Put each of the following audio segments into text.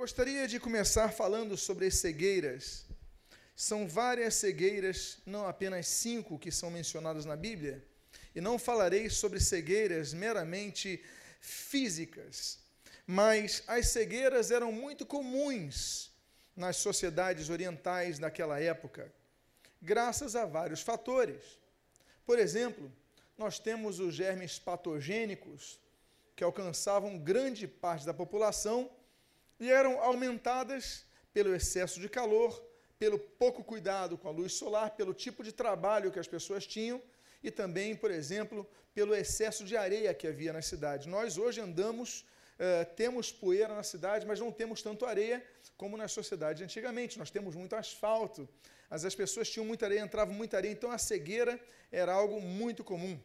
gostaria de começar falando sobre as cegueiras. São várias cegueiras, não apenas cinco que são mencionadas na Bíblia, e não falarei sobre cegueiras meramente físicas, mas as cegueiras eram muito comuns nas sociedades orientais daquela época, graças a vários fatores. Por exemplo, nós temos os germes patogênicos que alcançavam grande parte da população e eram aumentadas pelo excesso de calor, pelo pouco cuidado com a luz solar, pelo tipo de trabalho que as pessoas tinham e também, por exemplo, pelo excesso de areia que havia na cidade. Nós hoje andamos, uh, temos poeira na cidade, mas não temos tanto areia como na sociedade antigamente. Nós temos muito asfalto, mas as pessoas tinham muita areia, entravam muita areia, então a cegueira era algo muito comum.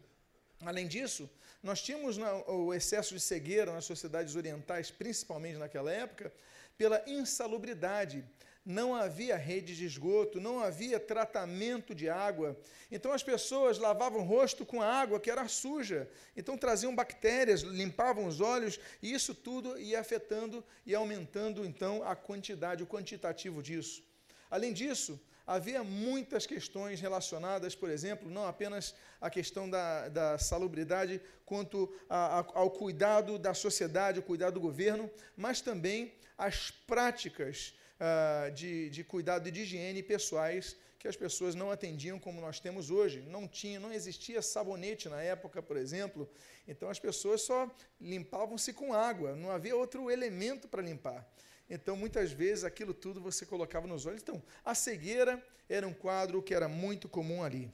Além disso, nós tínhamos o excesso de cegueira nas sociedades orientais, principalmente naquela época, pela insalubridade. Não havia rede de esgoto, não havia tratamento de água. Então as pessoas lavavam o rosto com água que era suja. Então traziam bactérias, limpavam os olhos, e isso tudo ia afetando e aumentando então a quantidade, o quantitativo disso. Além disso, havia muitas questões relacionadas, por exemplo, não apenas a questão da, da salubridade, quanto a, a, ao cuidado da sociedade, o cuidado do governo, mas também as práticas uh, de, de cuidado e de higiene pessoais que as pessoas não atendiam como nós temos hoje. Não tinha, não existia sabonete na época, por exemplo. Então as pessoas só limpavam-se com água, não havia outro elemento para limpar. Então, muitas vezes, aquilo tudo você colocava nos olhos. Então, a cegueira era um quadro que era muito comum ali.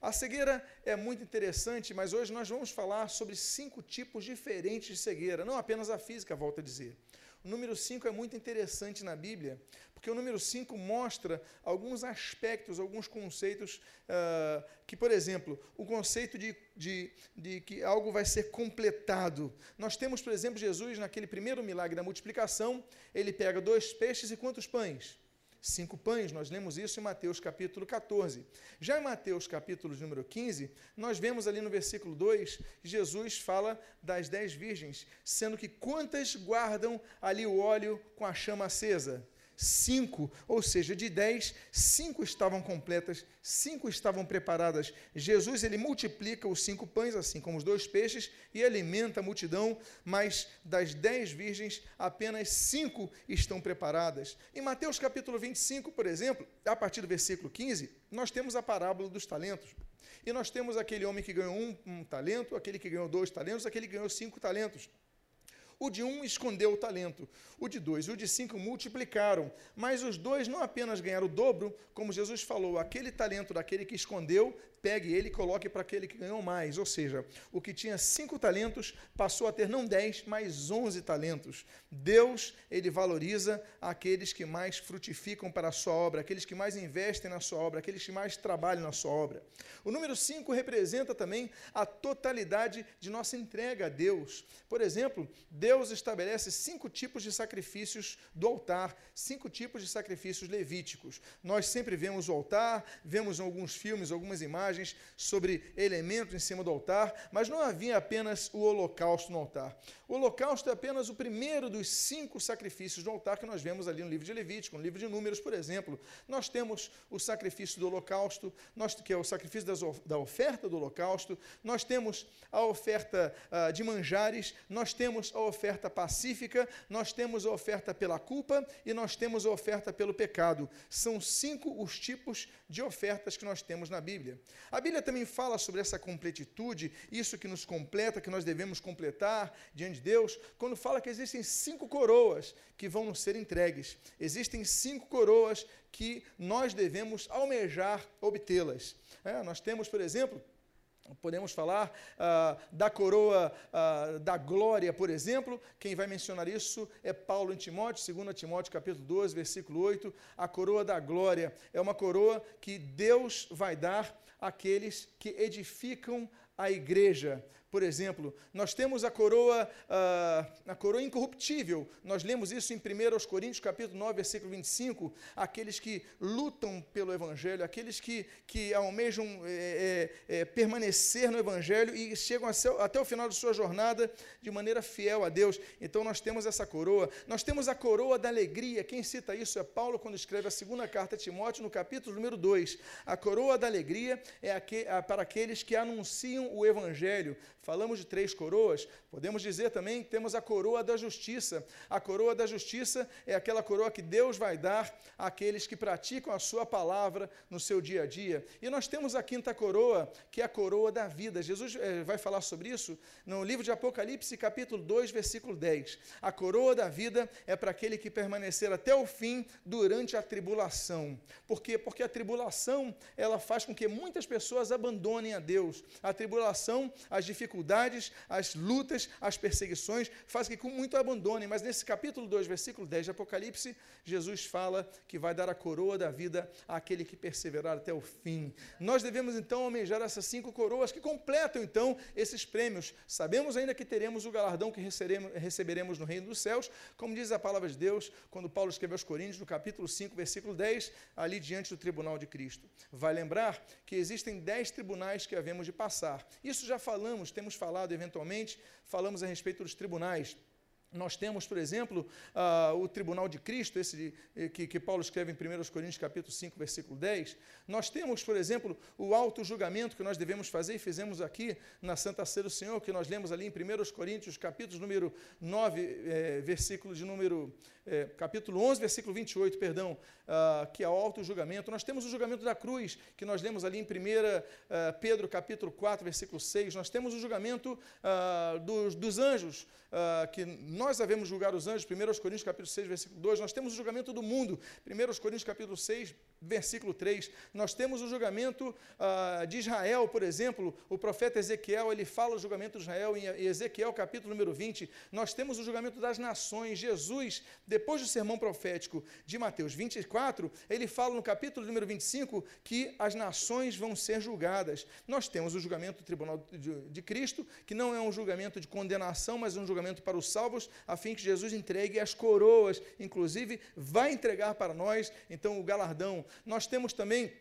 A cegueira é muito interessante, mas hoje nós vamos falar sobre cinco tipos diferentes de cegueira, não apenas a física, volto a dizer. O número 5 é muito interessante na Bíblia, porque o número 5 mostra alguns aspectos, alguns conceitos uh, que, por exemplo, o conceito de, de, de que algo vai ser completado. Nós temos, por exemplo, Jesus, naquele primeiro milagre da multiplicação, ele pega dois peixes e quantos pães? Cinco pães, nós lemos isso em Mateus capítulo 14. Já em Mateus capítulo número 15, nós vemos ali no versículo 2, Jesus fala das dez virgens, sendo que quantas guardam ali o óleo com a chama acesa? Cinco, ou seja, de dez, cinco estavam completas, cinco estavam preparadas. Jesus ele multiplica os cinco pães, assim como os dois peixes, e alimenta a multidão, mas das dez virgens, apenas cinco estão preparadas. Em Mateus capítulo 25, por exemplo, a partir do versículo 15, nós temos a parábola dos talentos. E nós temos aquele homem que ganhou um, um talento, aquele que ganhou dois talentos, aquele que ganhou cinco talentos. O de um escondeu o talento, o de dois e o de cinco multiplicaram. Mas os dois não apenas ganharam o dobro, como Jesus falou: aquele talento daquele que escondeu, pegue ele e coloque para aquele que ganhou mais. Ou seja, o que tinha cinco talentos passou a ter não dez, mas onze talentos. Deus, ele valoriza aqueles que mais frutificam para a sua obra, aqueles que mais investem na sua obra, aqueles que mais trabalham na sua obra. O número cinco representa também a totalidade de nossa entrega a Deus. Por exemplo, Deus estabelece cinco tipos de sacrifícios do altar, cinco tipos de sacrifícios levíticos. Nós sempre vemos o altar, vemos em alguns filmes, algumas imagens sobre elementos em cima do altar, mas não havia apenas o holocausto no altar. O holocausto é apenas o primeiro dos cinco sacrifícios do altar que nós vemos ali no livro de Levítico, no livro de Números, por exemplo. Nós temos o sacrifício do holocausto, nós, que é o sacrifício da oferta do holocausto, nós temos a oferta uh, de manjares, nós temos a oferta pacífica, nós temos a oferta pela culpa e nós temos a oferta pelo pecado. São cinco os tipos de ofertas que nós temos na Bíblia. A Bíblia também fala sobre essa completitude, isso que nos completa, que nós devemos completar diante de Deus, quando fala que existem cinco coroas que vão nos ser entregues. Existem cinco coroas que nós devemos almejar obtê-las. É, nós temos, por exemplo, Podemos falar ah, da coroa ah, da glória, por exemplo. Quem vai mencionar isso é Paulo em Timóteo, 2 Timóteo capítulo 12, versículo 8. A coroa da glória é uma coroa que Deus vai dar àqueles que edificam a igreja. Por exemplo, nós temos a coroa, uh, a coroa incorruptível. Nós lemos isso em 1 Coríntios, capítulo 9, versículo 25. Aqueles que lutam pelo Evangelho, aqueles que, que almejam é, é, permanecer no Evangelho e chegam até o final de sua jornada de maneira fiel a Deus. Então nós temos essa coroa. Nós temos a coroa da alegria. Quem cita isso é Paulo quando escreve a segunda carta a Timóteo, no capítulo número 2. A coroa da alegria é para aqueles que anunciam o Evangelho Falamos de três coroas, podemos dizer também que temos a coroa da justiça. A coroa da justiça é aquela coroa que Deus vai dar àqueles que praticam a sua palavra no seu dia a dia. E nós temos a quinta coroa, que é a coroa da vida. Jesus eh, vai falar sobre isso no livro de Apocalipse, capítulo 2, versículo 10. A coroa da vida é para aquele que permanecer até o fim durante a tribulação. Por quê? Porque a tribulação, ela faz com que muitas pessoas abandonem a Deus. A tribulação, as dificuldades dificuldades, as lutas, as perseguições, faz que com muito abandonem. Mas nesse capítulo 2, versículo 10 de Apocalipse, Jesus fala que vai dar a coroa da vida àquele que perseverar até o fim. Nós devemos então almejar essas cinco coroas que completam então esses prêmios. Sabemos ainda que teremos o galardão que receberemos no reino dos céus, como diz a palavra de Deus, quando Paulo escreveu aos Coríntios, no capítulo 5, versículo 10, ali diante do tribunal de Cristo. Vai lembrar que existem dez tribunais que havemos de passar. Isso já falamos, temos temos falado eventualmente, falamos a respeito dos tribunais. Nós temos, por exemplo, uh, o tribunal de Cristo, esse de, eh, que, que, Paulo escreve em 1 Coríntios capítulo 5, versículo 10. Nós temos, por exemplo, o auto julgamento que nós devemos fazer e fizemos aqui na Santa Ceia do Senhor, que nós lemos ali em 1 Coríntios capítulo número 9, eh, versículo de número é, capítulo 11, versículo 28, perdão, uh, que é o auto-julgamento. Nós temos o julgamento da cruz, que nós lemos ali em 1 uh, ah, Pedro, capítulo 4, versículo 6. Nós temos o julgamento uh, dos, dos, anjos, que nós devemos julgar os anjos, 1 Coríntios, capítulo 6, versículo 2. Nós temos o julgamento do mundo, 1 Coríntios, capítulo 6, versículo 3. Nós temos o julgamento de Israel, por exemplo, o profeta Ezequiel, ele fala o julgamento de Israel em Ezequiel, capítulo número 20. Nós temos o julgamento das nações. Jesus, depois do sermão profético de Mateus 24, ele fala no capítulo número 25 que as nações vão ser julgadas. Nós temos o julgamento do tribunal de, Cristo, que não é um julgamento de condenação, mas um julgamento para os salvos, a fim que Jesus entregue as coroas, inclusive vai entregar para nós, então, o galardão. Nós temos também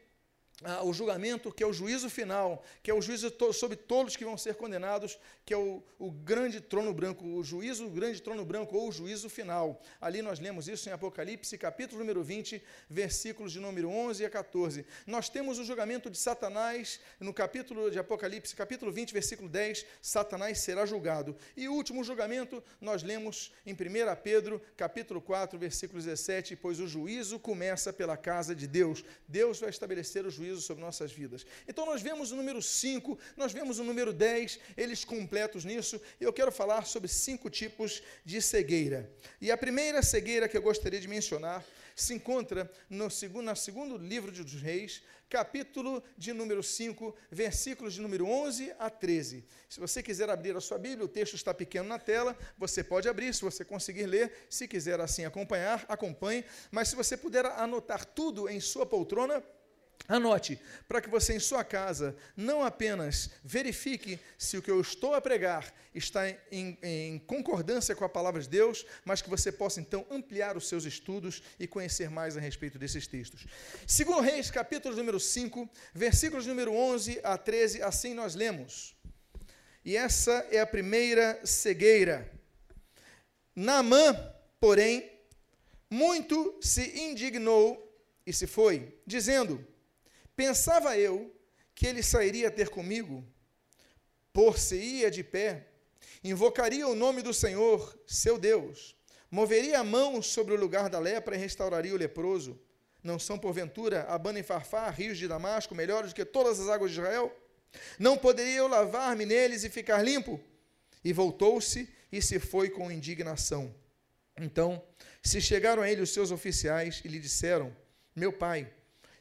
ah, o julgamento, que é o juízo final, que é o juízo to sobre todos que vão ser condenados, que é o, o grande trono branco, o juízo, o grande trono branco, ou o juízo final. Ali nós lemos isso em Apocalipse, capítulo número 20, versículos de número 11 a 14. Nós temos o julgamento de Satanás, no capítulo de Apocalipse, capítulo 20, versículo 10, Satanás será julgado. E o último julgamento, nós lemos em 1 Pedro, capítulo 4, versículo 17, pois o juízo começa pela casa de Deus. Deus vai estabelecer o juízo juízo sobre nossas vidas. Então nós vemos o número 5, nós vemos o número 10, eles completos nisso, e eu quero falar sobre cinco tipos de cegueira. E a primeira cegueira que eu gostaria de mencionar se encontra no segundo, no segundo livro dos Reis, capítulo de número 5, versículos de número 11 a 13. Se você quiser abrir a sua Bíblia, o texto está pequeno na tela, você pode abrir, se você conseguir ler, se quiser assim acompanhar, acompanhe, mas se você puder anotar tudo em sua poltrona, Anote, para que você em sua casa não apenas verifique se o que eu estou a pregar está em, em, concordância com a palavra de Deus, mas que você possa então ampliar os seus estudos e conhecer mais a respeito desses textos. Segundo Reis, capítulo número 5, versículos número 11 a 13, assim nós lemos. E essa é a primeira cegueira. Naamã, porém, muito se indignou e se foi, dizendo: Pensava eu que ele sairia ter comigo, por-se-ia de pé, invocaria o nome do Senhor, seu Deus, moveria a mão sobre o lugar da lepra e restauraria o leproso. Não são, porventura, Abana e Farfá, rios de Damasco, melhores do que todas as águas de Israel? Não poderia eu lavar-me neles e ficar limpo? E voltou-se e se foi com indignação. Então se chegaram a ele os seus oficiais e lhe disseram: Meu pai,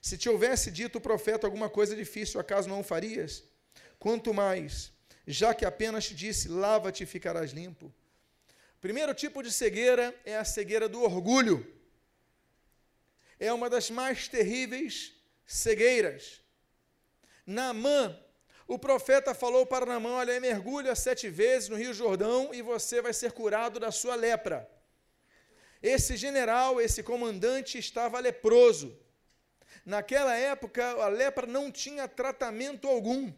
se te houvesse dito o profeta alguma coisa difícil, acaso não o farias? Quanto mais, já que apenas te disse, lava-te e ficarás limpo. Primeiro tipo de cegueira é a cegueira do orgulho. É uma das mais terríveis cegueiras. Naamã, o profeta falou para Namã: Olha, mergulha sete vezes no Rio Jordão e você vai ser curado da sua lepra. Esse general, esse comandante estava leproso. Naquela época, a lepra não tinha tratamento algum.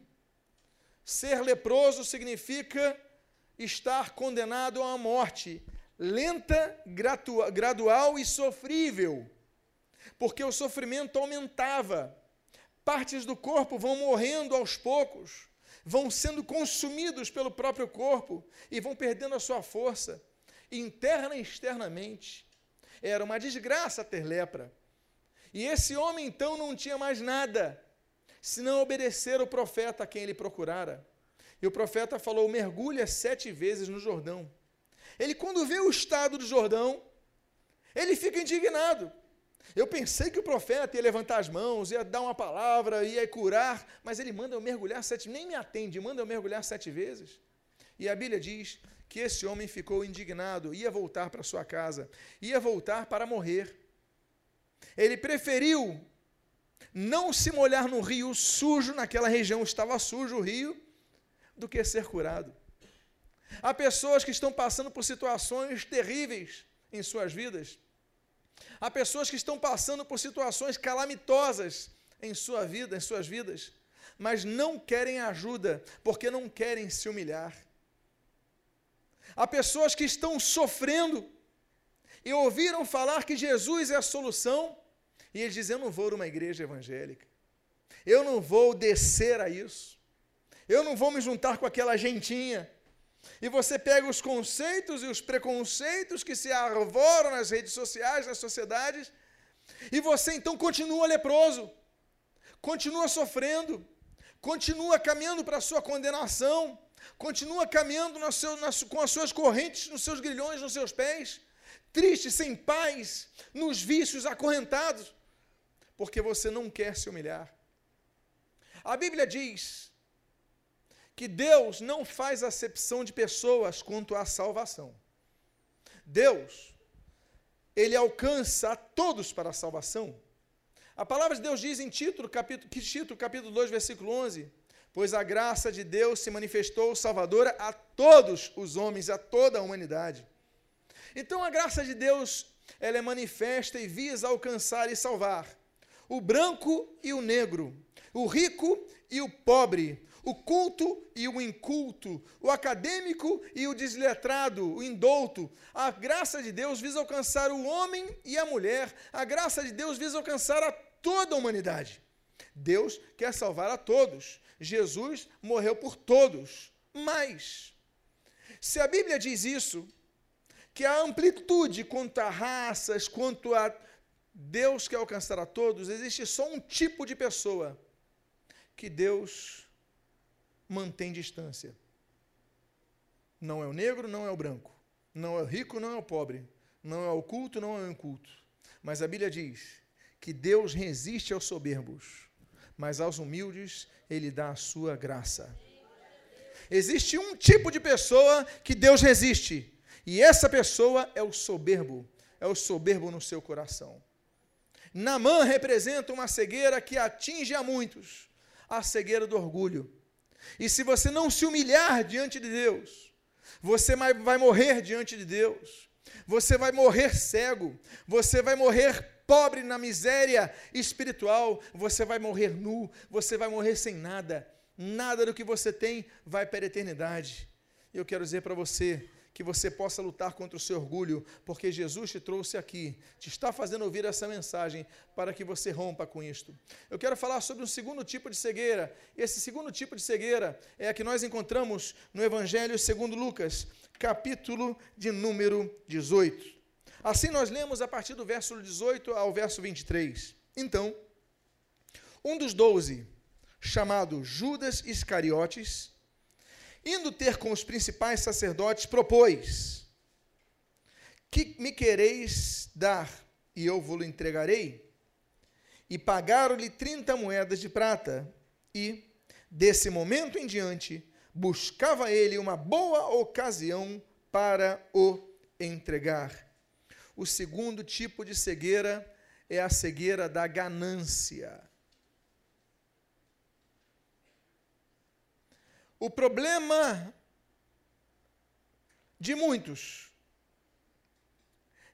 Ser leproso significa estar condenado uma morte lenta, gradual e sofrível, porque o sofrimento aumentava. Partes do corpo vão morrendo aos poucos, vão sendo consumidos pelo próprio corpo e vão perdendo a sua força, interna e externamente. Era uma desgraça ter lepra. E esse homem então não tinha mais nada, senão obedecer o profeta a quem ele procurara. E o profeta falou: mergulha sete vezes no Jordão. Ele, quando vê o estado do Jordão, ele fica indignado. Eu pensei que o profeta ia levantar as mãos, ia dar uma palavra, ia curar, mas ele manda eu mergulhar sete, nem me atende, manda eu mergulhar sete vezes. E a Bíblia diz que esse homem ficou indignado, ia voltar para sua casa, ia voltar para morrer. Ele preferiu não se molhar no rio sujo, naquela região estava sujo o rio, do que ser curado. Há pessoas que estão passando por situações terríveis em suas vidas. Há pessoas que estão passando por situações calamitosas em sua vida, em suas vidas, mas não querem ajuda porque não querem se humilhar. Há pessoas que estão sofrendo e ouviram falar que Jesus é a solução. E eles dizem: Eu não vou numa igreja evangélica, eu não vou descer a isso, eu não vou me juntar com aquela gentinha, e você pega os conceitos e os preconceitos que se arvoram nas redes sociais, nas sociedades, e você então continua leproso, continua sofrendo, continua caminhando para a sua condenação, continua caminhando seu, com as suas correntes, nos seus grilhões, nos seus pés, triste, sem paz, nos vícios acorrentados, porque você não quer se humilhar. A Bíblia diz que Deus não faz acepção de pessoas quanto à salvação. Deus, ele alcança a todos para a salvação. A palavra de Deus diz em Tito, capítulo, Tito, capítulo 2, versículo 11: Pois a graça de Deus se manifestou salvadora a todos os homens, a toda a humanidade. Então a graça de Deus, ela é manifesta e visa alcançar e salvar o branco e o negro, o rico e o pobre, o culto e o inculto, o acadêmico e o desletrado, o indouto. A graça de Deus visa alcançar o homem e a mulher, a graça de Deus visa alcançar a toda a humanidade. Deus quer salvar a todos. Jesus morreu por todos. Mas, se a Bíblia diz isso, que a amplitude quanto a raças, quanto a Deus quer alcançar a todos, existe só um tipo de pessoa que Deus mantém distância. Não é o negro, não é o branco. Não é o rico, não é o pobre. Não é o culto, não é o inculto. Mas a Bíblia diz que Deus resiste aos soberbos, mas aos humildes ele dá a sua graça. Existe um tipo de pessoa que Deus resiste, e essa pessoa é o soberbo, é o soberbo no seu coração. Namã representa uma cegueira que atinge a muitos, a cegueira do orgulho. E se você não se humilhar diante de Deus, você vai morrer diante de Deus. Você vai morrer cego, você vai morrer pobre na miséria espiritual, você vai morrer nu, você vai morrer sem nada. Nada do que você tem vai para a eternidade. Eu quero dizer para você, que você possa lutar contra o seu orgulho, porque Jesus te trouxe aqui, te está fazendo ouvir essa mensagem para que você rompa com isto. Eu quero falar sobre um segundo tipo de cegueira. Esse segundo tipo de cegueira é a que nós encontramos no Evangelho segundo Lucas, capítulo de número 18. Assim nós lemos a partir do verso 18 ao verso 23. Então, um dos doze, chamado Judas Iscariotes, indo ter com os principais sacerdotes, propôs: Que me quereis dar, e eu vou-lo entregarei? E pagaram-lhe trinta moedas de prata, e, desse momento em diante, buscava ele uma boa ocasião para o entregar. O segundo tipo de cegueira é a cegueira da ganância. O problema de muitos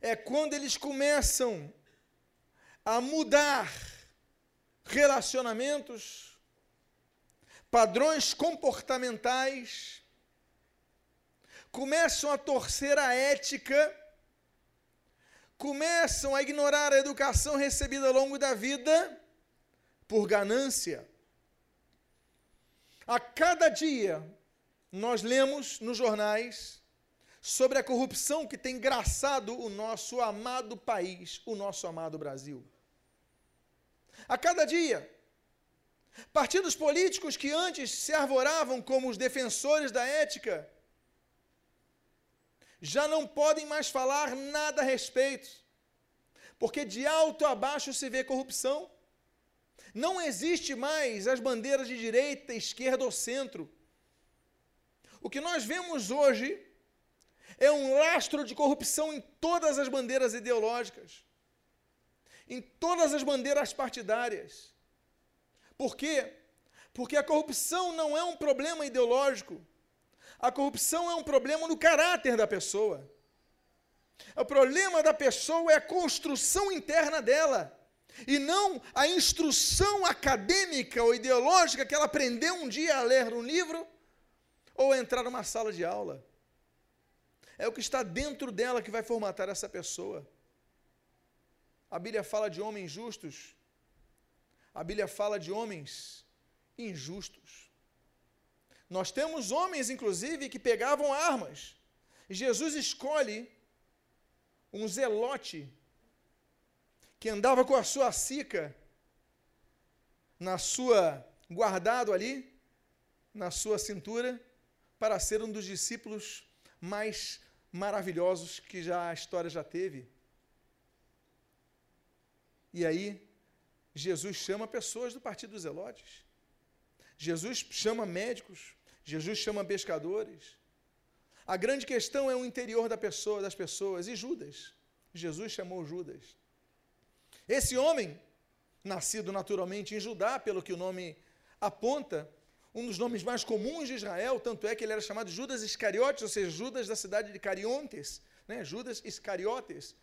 é quando eles começam a mudar relacionamentos, padrões comportamentais, começam a torcer a ética, começam a ignorar a educação recebida ao longo da vida por ganância. A cada dia, nós lemos nos jornais sobre a corrupção que tem graçado o nosso amado país, o nosso amado Brasil. A cada dia, partidos políticos que antes se arvoravam como os defensores da ética, já não podem mais falar nada a respeito, porque de alto a baixo se vê corrupção. Não existe mais as bandeiras de direita, esquerda ou centro. O que nós vemos hoje é um lastro de corrupção em todas as bandeiras ideológicas, em todas as bandeiras partidárias. Por quê? Porque a corrupção não é um problema ideológico. A corrupção é um problema no caráter da pessoa. O problema da pessoa é a construção interna dela, e não a instrução acadêmica ou ideológica que ela aprendeu um dia a ler um livro ou a entrar numa sala de aula. É o que está dentro dela que vai formatar essa pessoa. A Bíblia fala de homens justos, a Bíblia fala de homens injustos. Nós temos homens, inclusive, que pegavam armas. Jesus escolhe um zelote que andava com a sua sica na sua guardado ali na sua cintura para ser um dos discípulos mais maravilhosos que já a história já teve. E aí Jesus chama pessoas do partido dos Zelotes. Jesus chama médicos, Jesus chama pescadores. A grande questão é o interior da pessoa, das pessoas. E Judas? Jesus chamou Judas. Esse homem, nascido naturalmente em Judá, pelo que o nome aponta, um dos nomes mais comuns de Israel, tanto é que ele era chamado Judas Iscariotes, ou seja, Judas da cidade de Cariontes, né? Judas Iscariotes.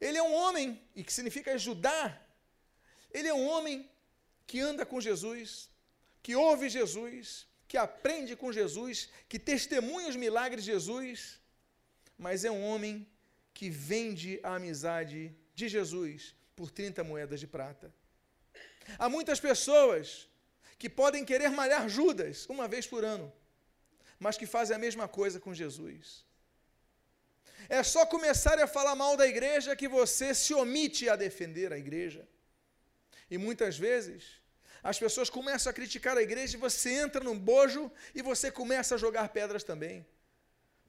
Ele é um homem, e que significa ajudar, ele é um homem que anda com Jesus, que ouve Jesus, que aprende com Jesus, que testemunha os milagres de Jesus, mas é um homem que vende a amizade de Jesus por 30 moedas de prata. Há muitas pessoas que podem querer malhar Judas uma vez por ano, mas que fazem a mesma coisa com Jesus. É só começar a falar mal da igreja que você se omite a defender a igreja. E muitas vezes as pessoas começam a criticar a igreja e você entra num bojo e você começa a jogar pedras também.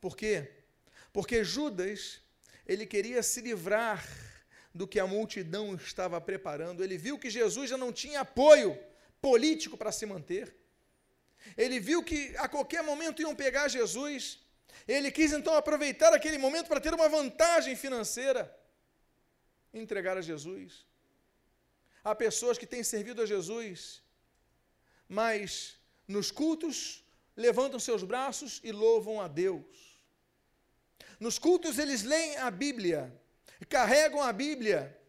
Por quê? Porque Judas, ele queria se livrar do que a multidão estava preparando. Ele viu que Jesus já não tinha apoio político para se manter. Ele viu que a qualquer momento iam pegar Jesus. Ele quis então aproveitar aquele momento para ter uma vantagem financeira. Entregar a Jesus. Há pessoas que têm servido a Jesus, mas nos cultos levantam seus braços e louvam a Deus. Nos cultos eles leem a Bíblia, carregam a Bíblia,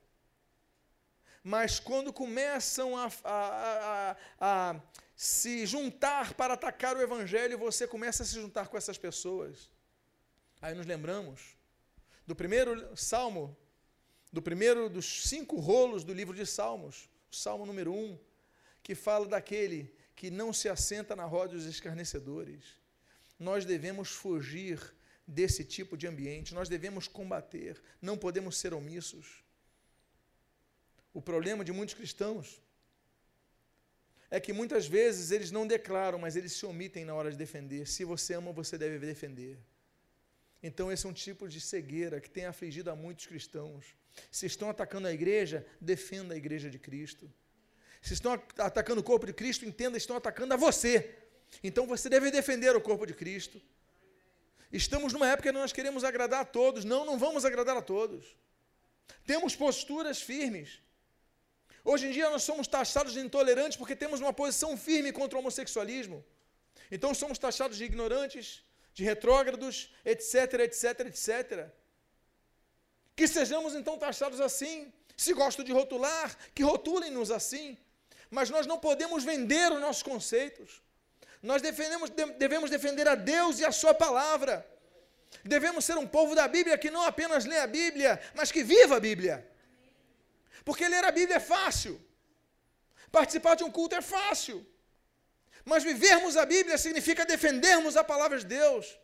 mas quando começam a, a, a, a, se juntar para atacar o Evangelho, você começa a se juntar com essas pessoas. Aí nos lembramos do primeiro salmo do primeiro dos cinco rolos do livro de Salmos, o Salmo número um, que fala daquele que não se assenta na roda dos escarnecedores. Nós devemos fugir desse tipo de ambiente, nós devemos combater, não podemos ser omissos. O problema de muitos cristãos é que muitas vezes eles não declaram, mas eles se omitem na hora de defender. Se você ama, você deve defender. Então, esse é um tipo de cegueira que tem afligido a muitos cristãos. Se estão atacando a igreja, defenda a igreja de Cristo. Se estão atacando o corpo de Cristo, entenda, estão atacando a você. Então você deve defender o corpo de Cristo. Estamos numa época que nós queremos agradar a todos. Não, não vamos agradar a todos. Temos posturas firmes. Hoje em dia nós somos taxados de intolerantes porque temos uma posição firme contra o homossexualismo. Então somos taxados de ignorantes, de retrógrados, etc, etc, etc. Que sejamos então taxados assim. Se gostam de rotular, que rotulem-nos assim. Mas nós não podemos vender os nossos conceitos. Nós defendemos, devemos defender a Deus e a Sua palavra. Devemos ser um povo da Bíblia que não apenas lê a Bíblia, mas que viva a Bíblia. Porque ler a Bíblia é fácil. Participar de um culto é fácil. Mas vivermos a Bíblia significa defendermos a palavra de Deus.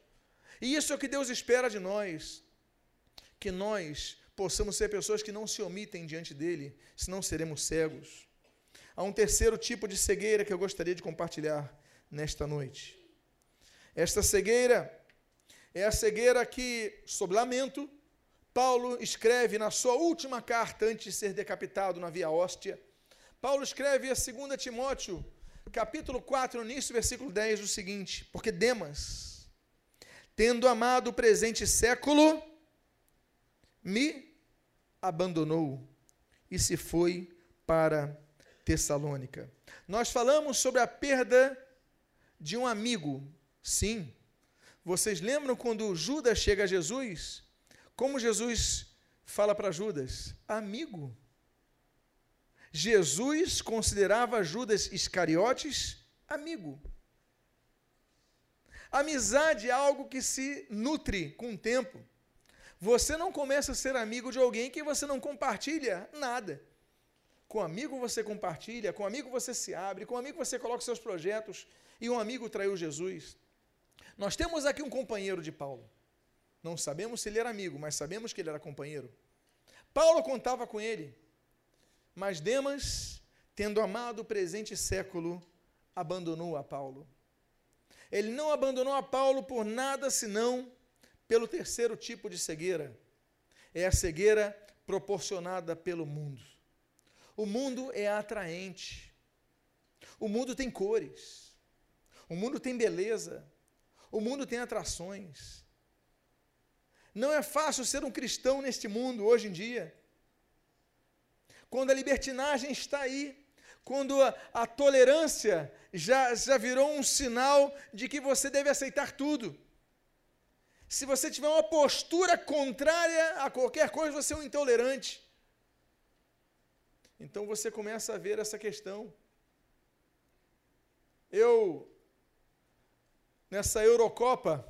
E isso é o que Deus espera de nós. Que nós possamos ser pessoas que não se omitem diante dele, senão seremos cegos. Há um terceiro tipo de cegueira que eu gostaria de compartilhar nesta noite. Esta cegueira é a cegueira que, sob lamento, Paulo escreve na sua última carta antes de ser decapitado na Via Hóstia. Paulo escreve a 2 Timóteo, capítulo 4, no início, versículo 10, o seguinte: Porque Demas, tendo amado o presente século, me abandonou e se foi para Tessalônica. Nós falamos sobre a perda de um amigo. Sim. Vocês lembram quando Judas chega a Jesus? Como Jesus fala para Judas? Amigo. Jesus considerava Judas Iscariotes amigo. Amizade é algo que se nutre com o tempo. Você não começa a ser amigo de alguém que você não compartilha nada. Com amigo você compartilha, com amigo você se abre, com amigo você coloca seus projetos, e um amigo traiu Jesus. Nós temos aqui um companheiro de Paulo. Não sabemos se ele era amigo, mas sabemos que ele era companheiro. Paulo contava com ele. Mas Demas, tendo amado o presente século, abandonou a Paulo. Ele não abandonou a Paulo por nada senão pelo terceiro tipo de cegueira. É a cegueira proporcionada pelo mundo. O mundo é atraente. O mundo tem cores. O mundo tem beleza. O mundo tem atrações. Não é fácil ser um cristão neste mundo hoje em dia quando a libertinagem está aí, quando a, a tolerância já, já virou um sinal de que você deve aceitar tudo. Se você tiver uma postura contrária a qualquer coisa, você é um intolerante. Então você começa a ver essa questão. Eu, nessa Eurocopa,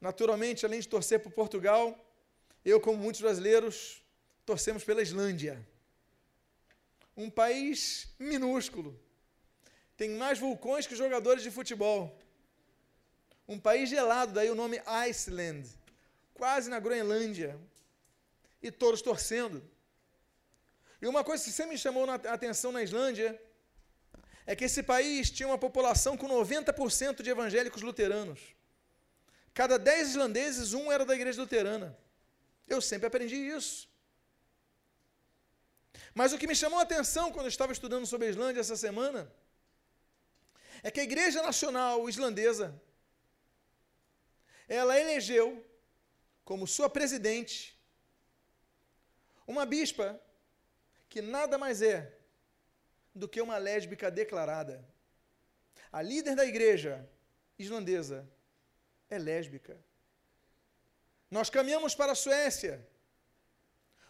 naturalmente, além de torcer por Portugal, eu, como muitos brasileiros, torcemos pela Islândia um país minúsculo. Tem mais vulcões que jogadores de futebol. Um país gelado, daí o nome Iceland, quase na Groenlândia. E todos torcendo. E uma coisa que sempre me chamou a atenção na Islândia é que esse país tinha uma população com 90% de evangélicos luteranos. Cada 10 islandeses, um era da igreja luterana. Eu sempre aprendi isso. Mas o que me chamou a atenção quando eu estava estudando sobre a Islândia essa semana é que a Igreja Nacional Islandesa ela elegeu como sua presidente uma bispa que nada mais é do que uma lésbica declarada. A líder da igreja islandesa é lésbica. Nós caminhamos para a Suécia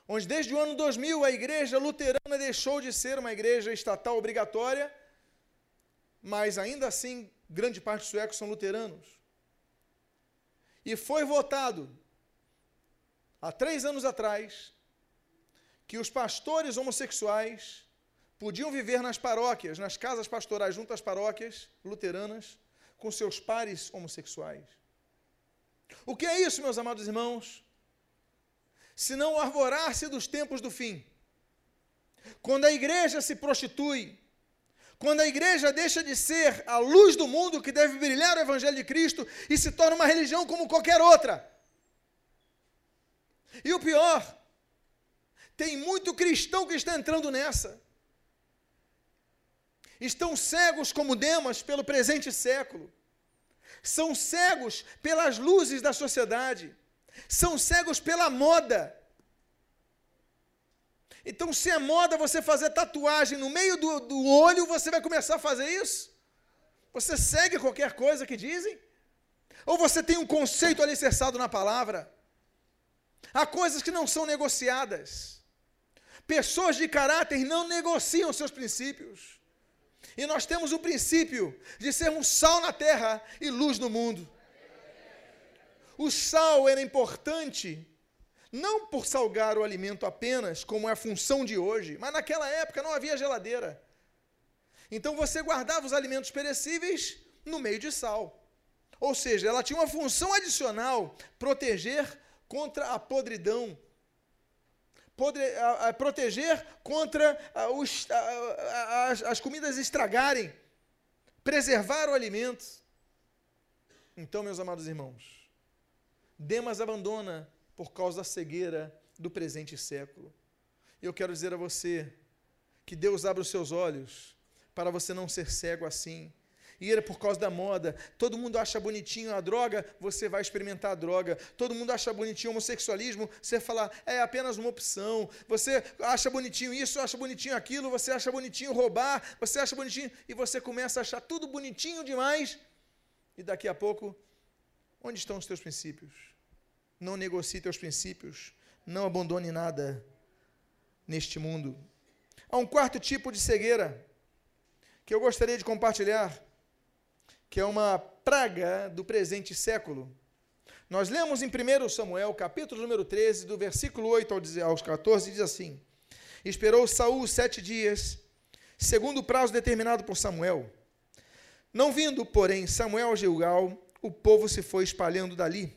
onde desde o ano 2000 a igreja luterana deixou de ser uma igreja estatal obrigatória, mas ainda assim grande parte dos suecos são luteranos. E foi votado, há três anos atrás, que os pastores homossexuais podiam viver nas paróquias, nas casas pastorais, junto às paróquias luteranas, com seus pares homossexuais. O que é isso, meus amados irmãos? senão o arvorar-se dos tempos do fim. Quando a igreja se prostitui, quando a igreja deixa de ser a luz do mundo que deve brilhar o Evangelho de Cristo e se torna uma religião como qualquer outra. E o pior, tem muito cristão que está entrando nessa. Estão cegos como Demas pelo presente século. São cegos pelas luzes da sociedade são cegos pela moda. Então, se é moda você fazer tatuagem no meio do, do olho, você vai começar a fazer isso? Você segue qualquer coisa que dizem? Ou você tem um conceito alicerçado na palavra? Há coisas que não são negociadas. Pessoas de caráter não negociam seus princípios. E nós temos o princípio de sermos sal na terra e luz no mundo. O sal era importante não por salgar o alimento apenas, como é a função de hoje, mas naquela época não havia geladeira. Então você guardava os alimentos perecíveis no meio de sal. Ou seja, ela tinha uma função adicional, proteger contra a podridão, proteger contra os, as, as comidas estragarem, preservar o alimento. Então, meus amados irmãos, Demas abandona por causa da cegueira do presente século. E eu quero dizer a você que Deus abra os seus olhos para você não ser cego assim. E era por causa da moda. Todo mundo acha bonitinho a droga, você vai experimentar a droga. Todo mundo acha bonitinho o homossexualismo, você fala, é apenas uma opção. Você acha bonitinho isso, acha bonitinho aquilo, você acha bonitinho roubar, você acha bonitinho. E você começa a achar tudo bonitinho demais. E daqui a pouco, onde estão os teus princípios? Não negocie teus princípios. Não abandone nada neste mundo. Há um quarto tipo de cegueira que eu gostaria de compartilhar, que é uma praga do presente século. Nós lemos em 1 Samuel, capítulo número 13, do versículo 8 aos 14, diz assim: Esperou Saul sete dias, segundo o prazo determinado por Samuel. Não vindo, porém, Samuel a Gilgal, o povo se foi espalhando dali.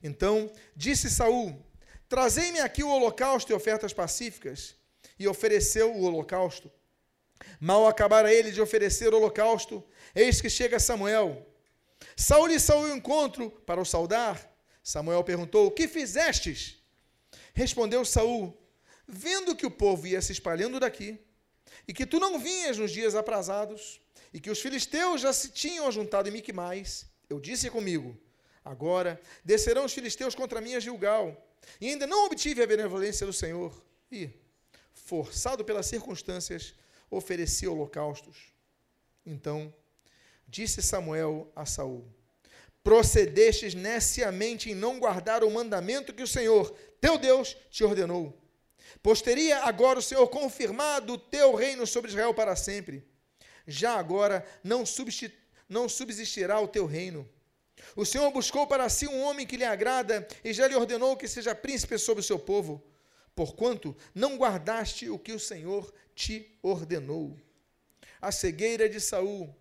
Então disse Saul: Trazei-me aqui o holocausto e ofertas pacíficas. E ofereceu o holocausto. Mal acabara ele de oferecer o holocausto, eis que chega Samuel. Saul lhe saiu ao encontro para o saudar. Samuel perguntou: O que fizestes? Respondeu Saul: Vendo que o povo ia se espalhando daqui, e que tu não vinhas nos dias aprazados, e que os filisteus já se tinham ajuntado em Miquimais, eu disse comigo: Agora descerão os filisteus contra mim a Gilgal, e ainda não obtive a benevolência do Senhor. E, forçado pelas circunstâncias, oferecia holocaustos. Então, disse Samuel a Saul: Procedestes neciamente em não guardar o mandamento que o Senhor, teu Deus, te ordenou. Pois teria agora o Senhor confirmado o teu reino sobre Israel para sempre. Já agora não, não subsistirá o teu reino. O Senhor buscou para si um homem que lhe agrada e já lhe ordenou que seja príncipe sobre o seu povo, porquanto não guardaste o que o Senhor te ordenou. A cegueira de Saul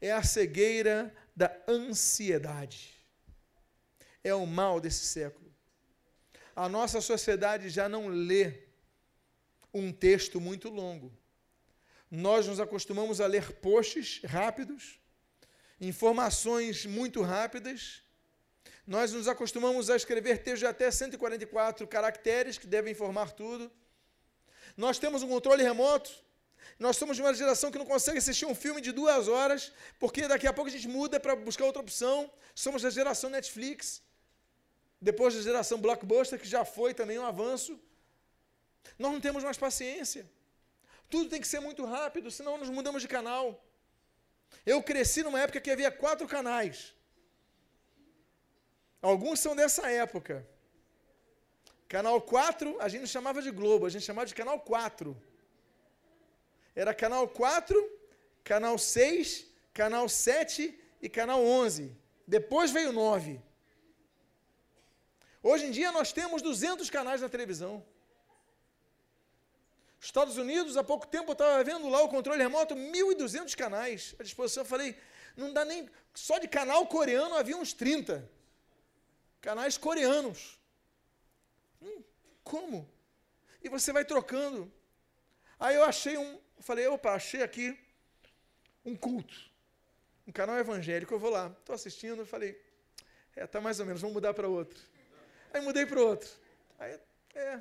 é a cegueira da ansiedade. É o mal desse século. A nossa sociedade já não lê um texto muito longo. Nós nos acostumamos a ler posts rápidos, informações muito rápidas. Nós nos acostumamos a escrever textos de até 144 caracteres que devem informar tudo. Nós temos um controle remoto. Nós somos de uma geração que não consegue assistir um filme de duas horas, porque daqui a pouco a gente muda para buscar outra opção. Somos da geração Netflix, depois da geração Blockbuster, que já foi também um avanço. Nós não temos mais paciência. Tudo tem que ser muito rápido, senão nós mudamos de canal. Eu cresci numa época que havia quatro canais. Alguns são dessa época. Canal 4, a gente não chamava de Globo, a gente chamava de Canal 4. Era Canal 4, Canal 6, Canal 7 e Canal 11. Depois veio 9. Hoje em dia nós temos 200 canais na televisão. Estados Unidos, há pouco tempo eu estava vendo lá o controle remoto, 1.200 canais à disposição. Eu falei, não dá nem. Só de canal coreano havia uns 30. Canais coreanos. Como? E você vai trocando. Aí eu achei um, falei, opa, achei aqui um culto, um canal evangélico, eu vou lá, estou assistindo, falei, é, tá mais ou menos, vamos mudar para outro. Aí mudei para outro. Aí, é,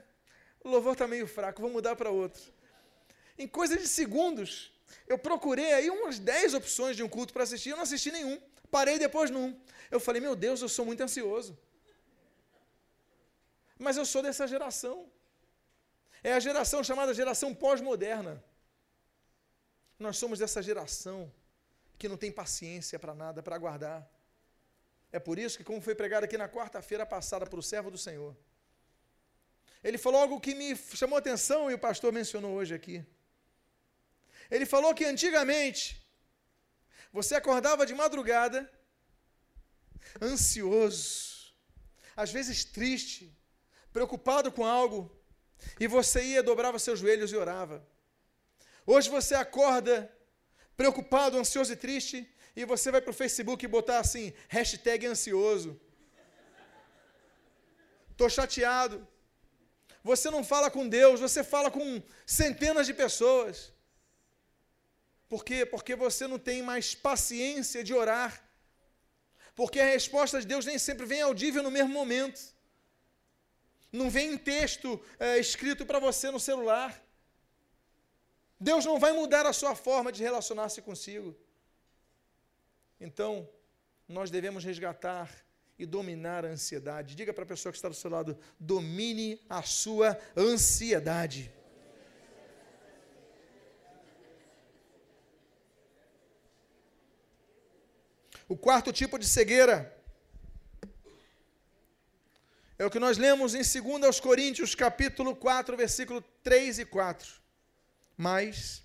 o louvor está meio fraco, vou mudar para outro. Em coisa de segundos, eu procurei aí umas 10 opções de um culto para assistir, eu não assisti nenhum. Parei depois num. Eu falei, meu Deus, eu sou muito ansioso. Mas eu sou dessa geração. É a geração chamada geração pós-moderna. Nós somos dessa geração que não tem paciência para nada, para aguardar. É por isso que, como foi pregado aqui na quarta-feira passada para o servo do Senhor, ele falou algo que me chamou atenção e o pastor mencionou hoje aqui. Ele falou que antigamente você acordava de madrugada, ansioso, às vezes triste, preocupado com algo, e você ia, dobrava seus joelhos e orava. Hoje você acorda preocupado, ansioso e triste, e você vai para o Facebook e botar assim, hashtag ansioso. Estou chateado. Você não fala com Deus, você fala com centenas de pessoas. Por quê? Porque você não tem mais paciência de orar. Porque a resposta de Deus nem sempre vem audível no mesmo momento. Não vem em texto é, escrito para você no celular. Deus não vai mudar a sua forma de relacionar-se consigo. Então, nós devemos resgatar e dominar a ansiedade. Diga para a pessoa que está do seu lado: domine a sua ansiedade. O quarto tipo de cegueira é o que nós lemos em 2 Coríntios, capítulo 4, versículo 3 e 4. Mas,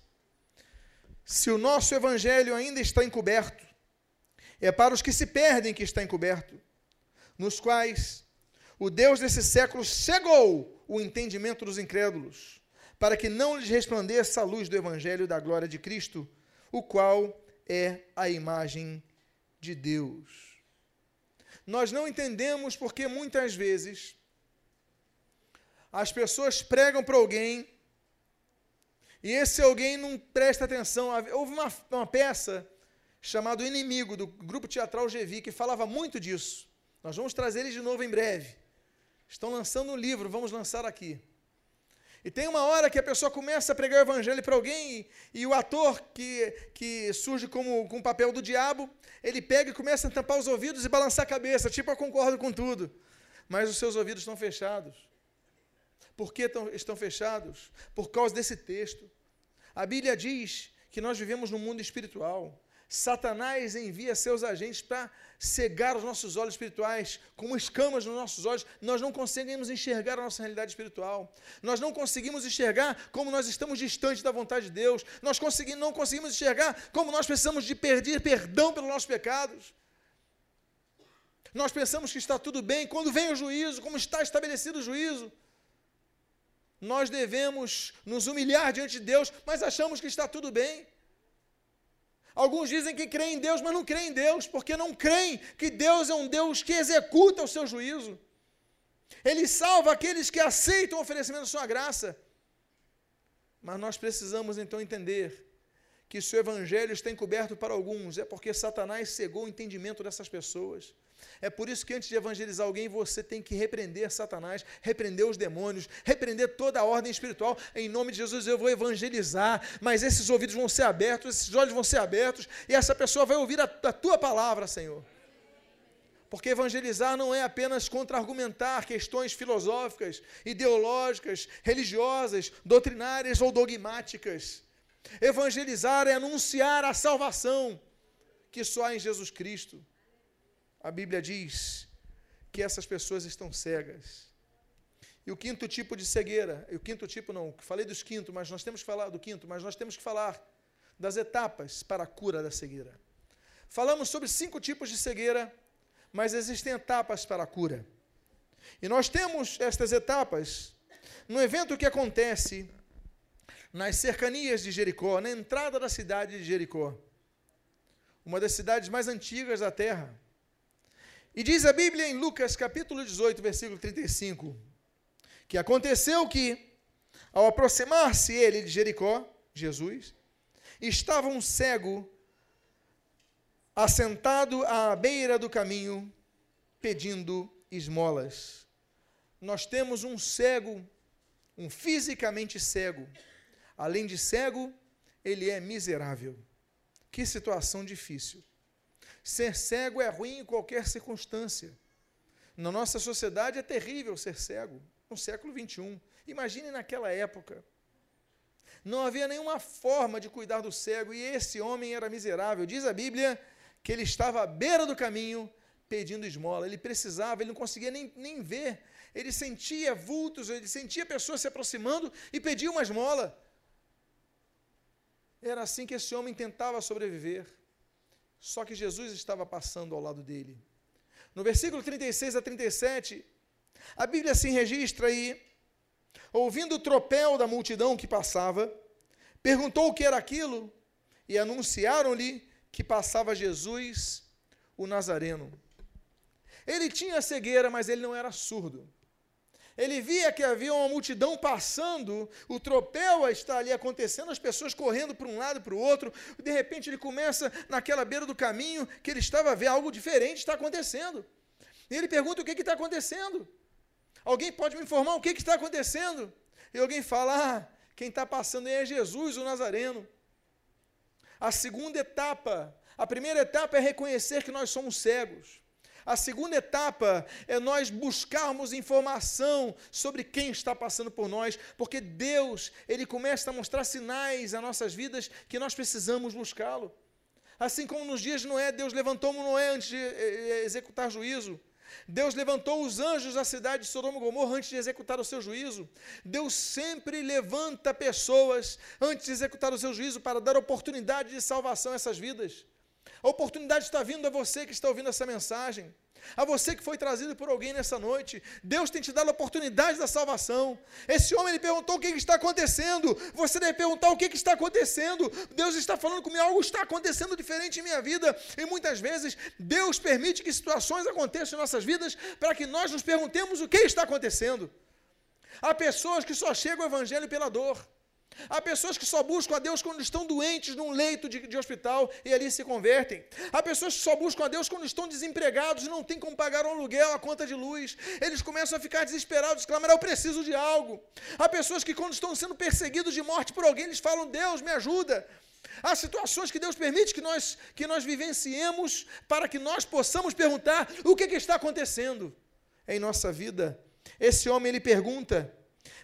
se o nosso evangelho ainda está encoberto, é para os que se perdem que está encoberto, nos quais o Deus desse século cegou o entendimento dos incrédulos, para que não lhes resplandeça a luz do evangelho da glória de Cristo, o qual é a imagem de Deus. Nós não entendemos porque muitas vezes as pessoas pregam para alguém e esse alguém não presta atenção. Houve uma, uma peça chamada O Inimigo, do grupo teatral GV, que falava muito disso. Nós vamos trazer ele de novo em breve. Estão lançando um livro, vamos lançar aqui. E tem uma hora que a pessoa começa a pregar o evangelho para alguém e, e, o ator que, que surge como, com o papel do diabo, ele pega e começa a tampar os ouvidos e balançar a cabeça, tipo, eu concordo com tudo. Mas os seus ouvidos estão fechados. Por que tão, estão fechados? Por causa desse texto. A Bíblia diz que nós vivemos num mundo espiritual. Satanás envia seus agentes para cegar os nossos olhos espirituais, como escamas nos nossos olhos. Nós não conseguimos enxergar a nossa realidade espiritual. Nós não conseguimos enxergar como nós estamos distantes da vontade de Deus. Nós não conseguimos enxergar como nós precisamos de pedir perdão pelos nossos pecados. Nós pensamos que está tudo bem quando vem o juízo, como está estabelecido o juízo. Nós devemos nos humilhar diante de Deus, mas achamos que está tudo bem. Alguns dizem que creem em Deus, mas não creem em Deus, porque não creem que Deus é um Deus que executa o seu juízo. Ele salva aqueles que aceitam o oferecimento da sua graça. Mas nós precisamos então entender que se o evangelho está encoberto para alguns, é porque Satanás cegou o entendimento dessas pessoas. É por isso que antes de evangelizar alguém, você tem que repreender Satanás, repreender os demônios, repreender toda a ordem espiritual. Em nome de Jesus eu vou evangelizar, mas esses ouvidos vão ser abertos, esses olhos vão ser abertos, e essa pessoa vai ouvir a, a tua palavra, Senhor. Porque evangelizar não é apenas contra-argumentar questões filosóficas, ideológicas, religiosas, doutrinárias ou dogmáticas. Evangelizar é anunciar a salvação que só há em Jesus Cristo a Bíblia diz que essas pessoas estão cegas. E o quinto tipo de cegueira, o quinto tipo não, falei dos quinto, mas nós temos que falar do quinto, mas nós temos que falar das etapas para a cura da cegueira. Falamos sobre cinco tipos de cegueira, mas existem etapas para a cura. E nós temos estas etapas no evento que acontece nas cercanias de Jericó, na entrada da cidade de Jericó, uma das cidades mais antigas da terra. E diz a Bíblia em Lucas capítulo 18, versículo 35, que aconteceu que, ao aproximar-se ele de Jericó, Jesus, estava um cego assentado à beira do caminho, pedindo esmolas. Nós temos um cego, um fisicamente cego. Além de cego, ele é miserável. Que situação difícil. Ser cego é ruim em qualquer circunstância. Na nossa sociedade é terrível ser cego, no século XXI. Imagine naquela época. Não havia nenhuma forma de cuidar do cego e esse homem era miserável. Diz a Bíblia que ele estava à beira do caminho pedindo esmola. Ele precisava, ele não conseguia nem, nem ver. Ele sentia vultos, ele sentia pessoas se aproximando e pedia uma esmola. Era assim que esse homem tentava sobreviver. Só que Jesus estava passando ao lado dele. No versículo 36 a 37, a Bíblia assim registra aí: ouvindo o tropel da multidão que passava, perguntou o que era aquilo, e anunciaram-lhe que passava Jesus, o Nazareno. Ele tinha cegueira, mas ele não era surdo. Ele via que havia uma multidão passando, o tropel está ali acontecendo, as pessoas correndo para um lado e para o outro. De repente ele começa naquela beira do caminho que ele estava a ver algo diferente está acontecendo. E ele pergunta o que está acontecendo. Alguém pode me informar o que, que está acontecendo? E alguém fala: ah, quem está passando aí é Jesus, o Nazareno. A segunda etapa, a primeira etapa é reconhecer que nós somos cegos. A segunda etapa é nós buscarmos informação sobre quem está passando por nós, porque Deus, ele começa a mostrar sinais às nossas vidas que nós precisamos buscá-lo. Assim como nos dias de Noé, Deus levantou Noé antes de eh, eh, executar juízo. Deus levantou os anjos da cidade de Sodoma e Gomorra antes de executar o seu juízo. Deus sempre levanta pessoas antes de executar o seu juízo para dar oportunidade de salvação a essas vidas. A oportunidade está vindo a você que está ouvindo essa mensagem. A você que foi trazido por alguém nessa noite, Deus tem te dado a oportunidade da salvação. Esse homem ele perguntou o que, está acontecendo. Você deve perguntar o que está acontecendo. Deus está falando comigo, algo está acontecendo diferente em minha vida. E muitas vezes Deus permite que situações aconteçam em nossas vidas para que nós nos perguntemos o que está acontecendo. Há pessoas que só chegam ao Evangelho pela dor. Há pessoas que só buscam a Deus quando estão doentes num leito de, de, hospital e ali se convertem. Há pessoas que só buscam a Deus quando estão desempregados e não têm como pagar um aluguel, a conta de luz. Eles começam a ficar desesperados, clamar: Eu preciso de algo. Há pessoas que, quando estão sendo perseguidos de morte por alguém, eles falam: Deus, me ajuda. Há situações que Deus permite que nós, que nós vivenciemos para que nós possamos perguntar o que, que está acontecendo em nossa vida. Esse homem ele pergunta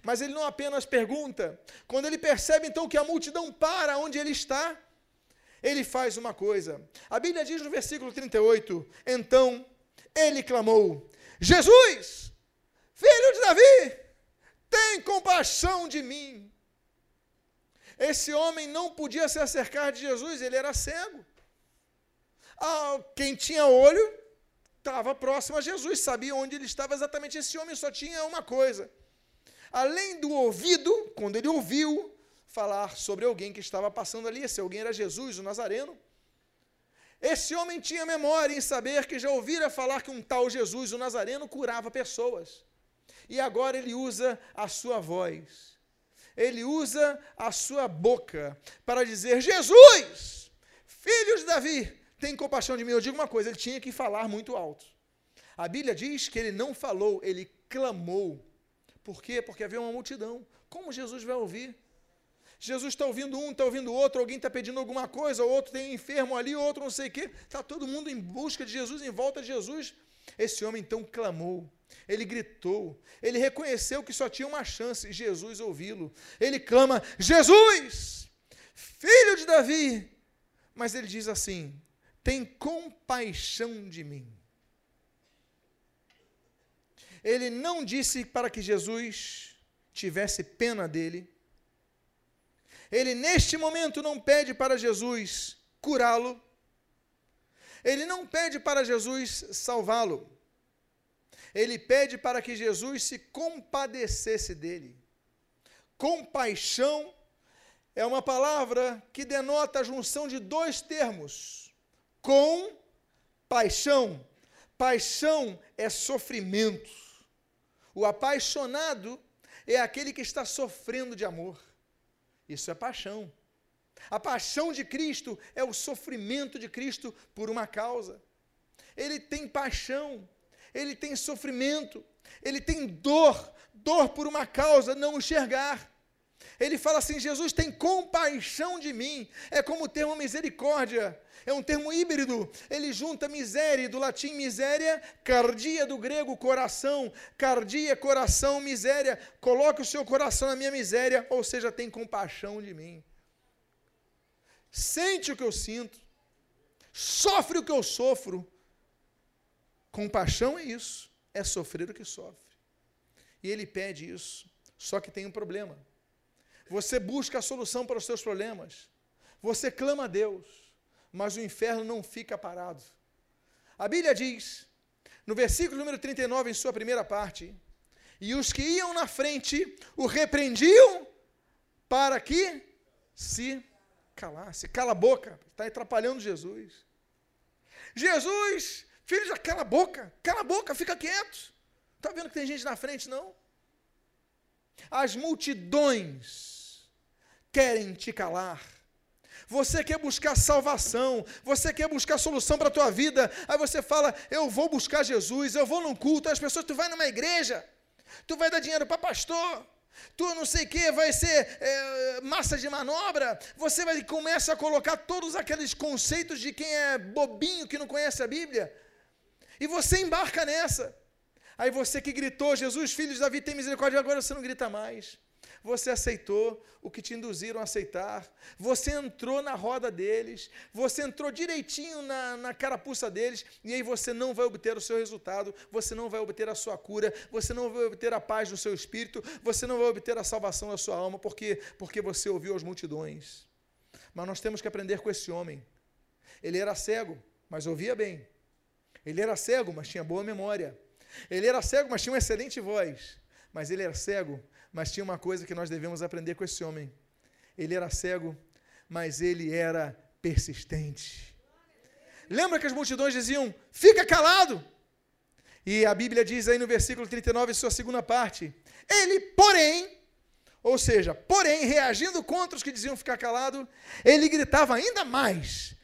mas ele não apenas pergunta, quando ele percebe então que a multidão para onde ele está, ele faz uma coisa. A Bíblia diz no versículo 38: Então ele clamou: Jesus, filho de Davi, tem compaixão de mim. Esse homem não podia se acercar de Jesus, ele era cego. Ah, quem tinha olho estava próximo a Jesus, sabia onde ele estava exatamente. Esse homem só tinha uma coisa: além do ouvido, quando ele ouviu falar sobre alguém que estava passando ali, esse alguém era Jesus, o Nazareno. Esse homem tinha memória em saber que já ouvira falar que um tal Jesus, o Nazareno, curava pessoas. E agora ele usa a sua voz, ele usa a sua boca para dizer: Jesus, filho de Davi, tem compaixão de mim. Eu digo uma coisa: ele tinha que falar muito alto. A Bíblia diz que ele não falou, ele clamou. Por quê? Porque havia uma multidão. Como Jesus vai ouvir? Jesus está ouvindo um, está ouvindo outro, alguém está pedindo alguma coisa, outro tem um enfermo ali, outro não sei o quê. Está todo mundo em busca de Jesus, em volta de Jesus. Esse homem então clamou, ele gritou, ele reconheceu que só tinha uma chance, Jesus ouvi-lo. Ele clama: Jesus, filho de Davi. Mas ele diz assim: tem compaixão de mim. Ele não disse para que Jesus tivesse pena dele. Ele, neste momento, não pede para Jesus curá-lo. Ele não pede para Jesus salvá-lo. Ele pede para que Jesus se compadecesse dele. Compaixão é uma palavra que denota a junção de dois termos: com paixão. Paixão é sofrimento. O apaixonado é aquele que está sofrendo de amor. Isso é paixão. A paixão de Cristo é o sofrimento de Cristo por uma causa. Ele tem paixão, ele tem sofrimento, ele tem dor, dor por uma causa, não enxergar. Ele fala assim: Jesus tem compaixão de mim. É como o termo misericórdia. É um termo híbrido. Ele junta miséria, do latim miséria, cardia do grego coração. Cardia, coração, miséria. Coloque o seu coração na minha miséria, ou seja, tem compaixão de mim. Sente o que eu sinto. Sofre o que eu sofro. Compaixão é isso. É sofrer o que sofre. E ele pede isso. Só que tem um problema. Você busca a solução para os seus problemas. Você clama a Deus, mas o inferno não fica parado. A Bíblia diz, no versículo número 39, em sua primeira parte, e os que iam na frente o repreendiam para que se calasse. Cala a boca, está atrapalhando Jesus. Jesus, filho, já cala a boca, cala a boca, fica quieto. Está vendo que tem gente na frente, não? As multidões querem te calar. Você quer buscar salvação, você quer buscar solução para a tua vida. Aí você fala: "Eu vou buscar Jesus, eu vou num culto". As pessoas tu vai numa igreja, tu vai dar dinheiro para pastor, tu não sei o que, vai ser é, massa de manobra, você vai começa a colocar todos aqueles conceitos de quem é bobinho, que não conhece a Bíblia, e você embarca nessa. Aí você que gritou, Jesus, filho de Davi, tem misericórdia, agora você não grita mais. Você aceitou o que te induziram a aceitar. Você entrou na roda deles. Você entrou direitinho na, na carapuça deles. E aí você não vai obter o seu resultado. Você não vai obter a sua cura. Você não vai obter a paz no seu espírito. Você não vai obter a salvação da sua alma. Por quê? Porque você ouviu as multidões. Mas nós temos que aprender com esse homem. Ele era cego, mas ouvia bem. Ele era cego, mas tinha boa memória. Ele era cego, mas tinha uma excelente voz. Mas ele era cego, mas tinha uma coisa que nós devemos aprender com esse homem. Ele era cego, mas ele era persistente. Lembra que as multidões diziam: fica calado. E a Bíblia diz aí no versículo 39, sua segunda parte: ele, porém, ou seja, porém, reagindo contra os que diziam ficar calado, ele gritava ainda mais: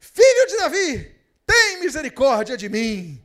Filho de Davi, tem misericórdia de mim.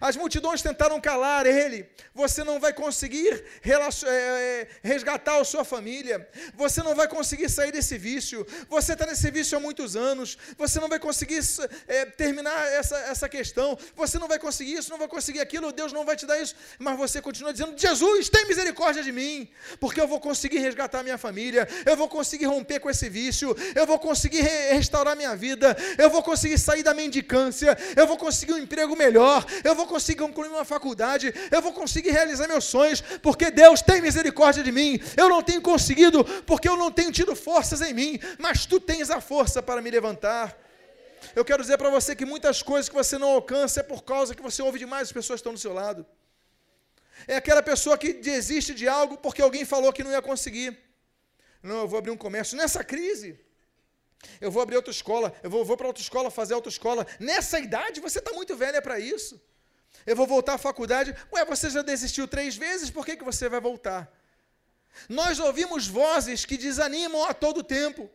As multidões tentaram calar ele. Você não vai conseguir é, resgatar a sua família. Você não vai conseguir sair desse vício. Você está nesse vício há muitos anos. Você não vai conseguir é, terminar essa, essa questão. Você não vai conseguir isso, não vai conseguir aquilo. Deus não vai te dar isso. Mas você continua dizendo: Jesus, tem misericórdia de mim. Porque eu vou conseguir resgatar minha família. Eu vou conseguir romper com esse vício. Eu vou conseguir re restaurar minha vida. Eu vou conseguir sair da mendicância. Eu vou conseguir um emprego melhor. Eu vou conseguir concluir uma faculdade, eu vou conseguir realizar meus sonhos, porque Deus tem misericórdia de mim. Eu não tenho conseguido, porque eu não tenho tido forças em mim, mas tu tens a força para me levantar. Eu quero dizer para você que muitas coisas que você não alcança é por causa que você ouve demais as pessoas que estão do seu lado. É aquela pessoa que desiste de algo porque alguém falou que não ia conseguir. Não, eu vou abrir um comércio nessa crise. Eu vou abrir outra escola, eu vou, vou para outra escola fazer outra escola. Nessa idade você está muito velha para isso. Eu vou voltar à faculdade. Ué, você já desistiu três vezes, por que, que você vai voltar? Nós ouvimos vozes que desanimam a todo tempo.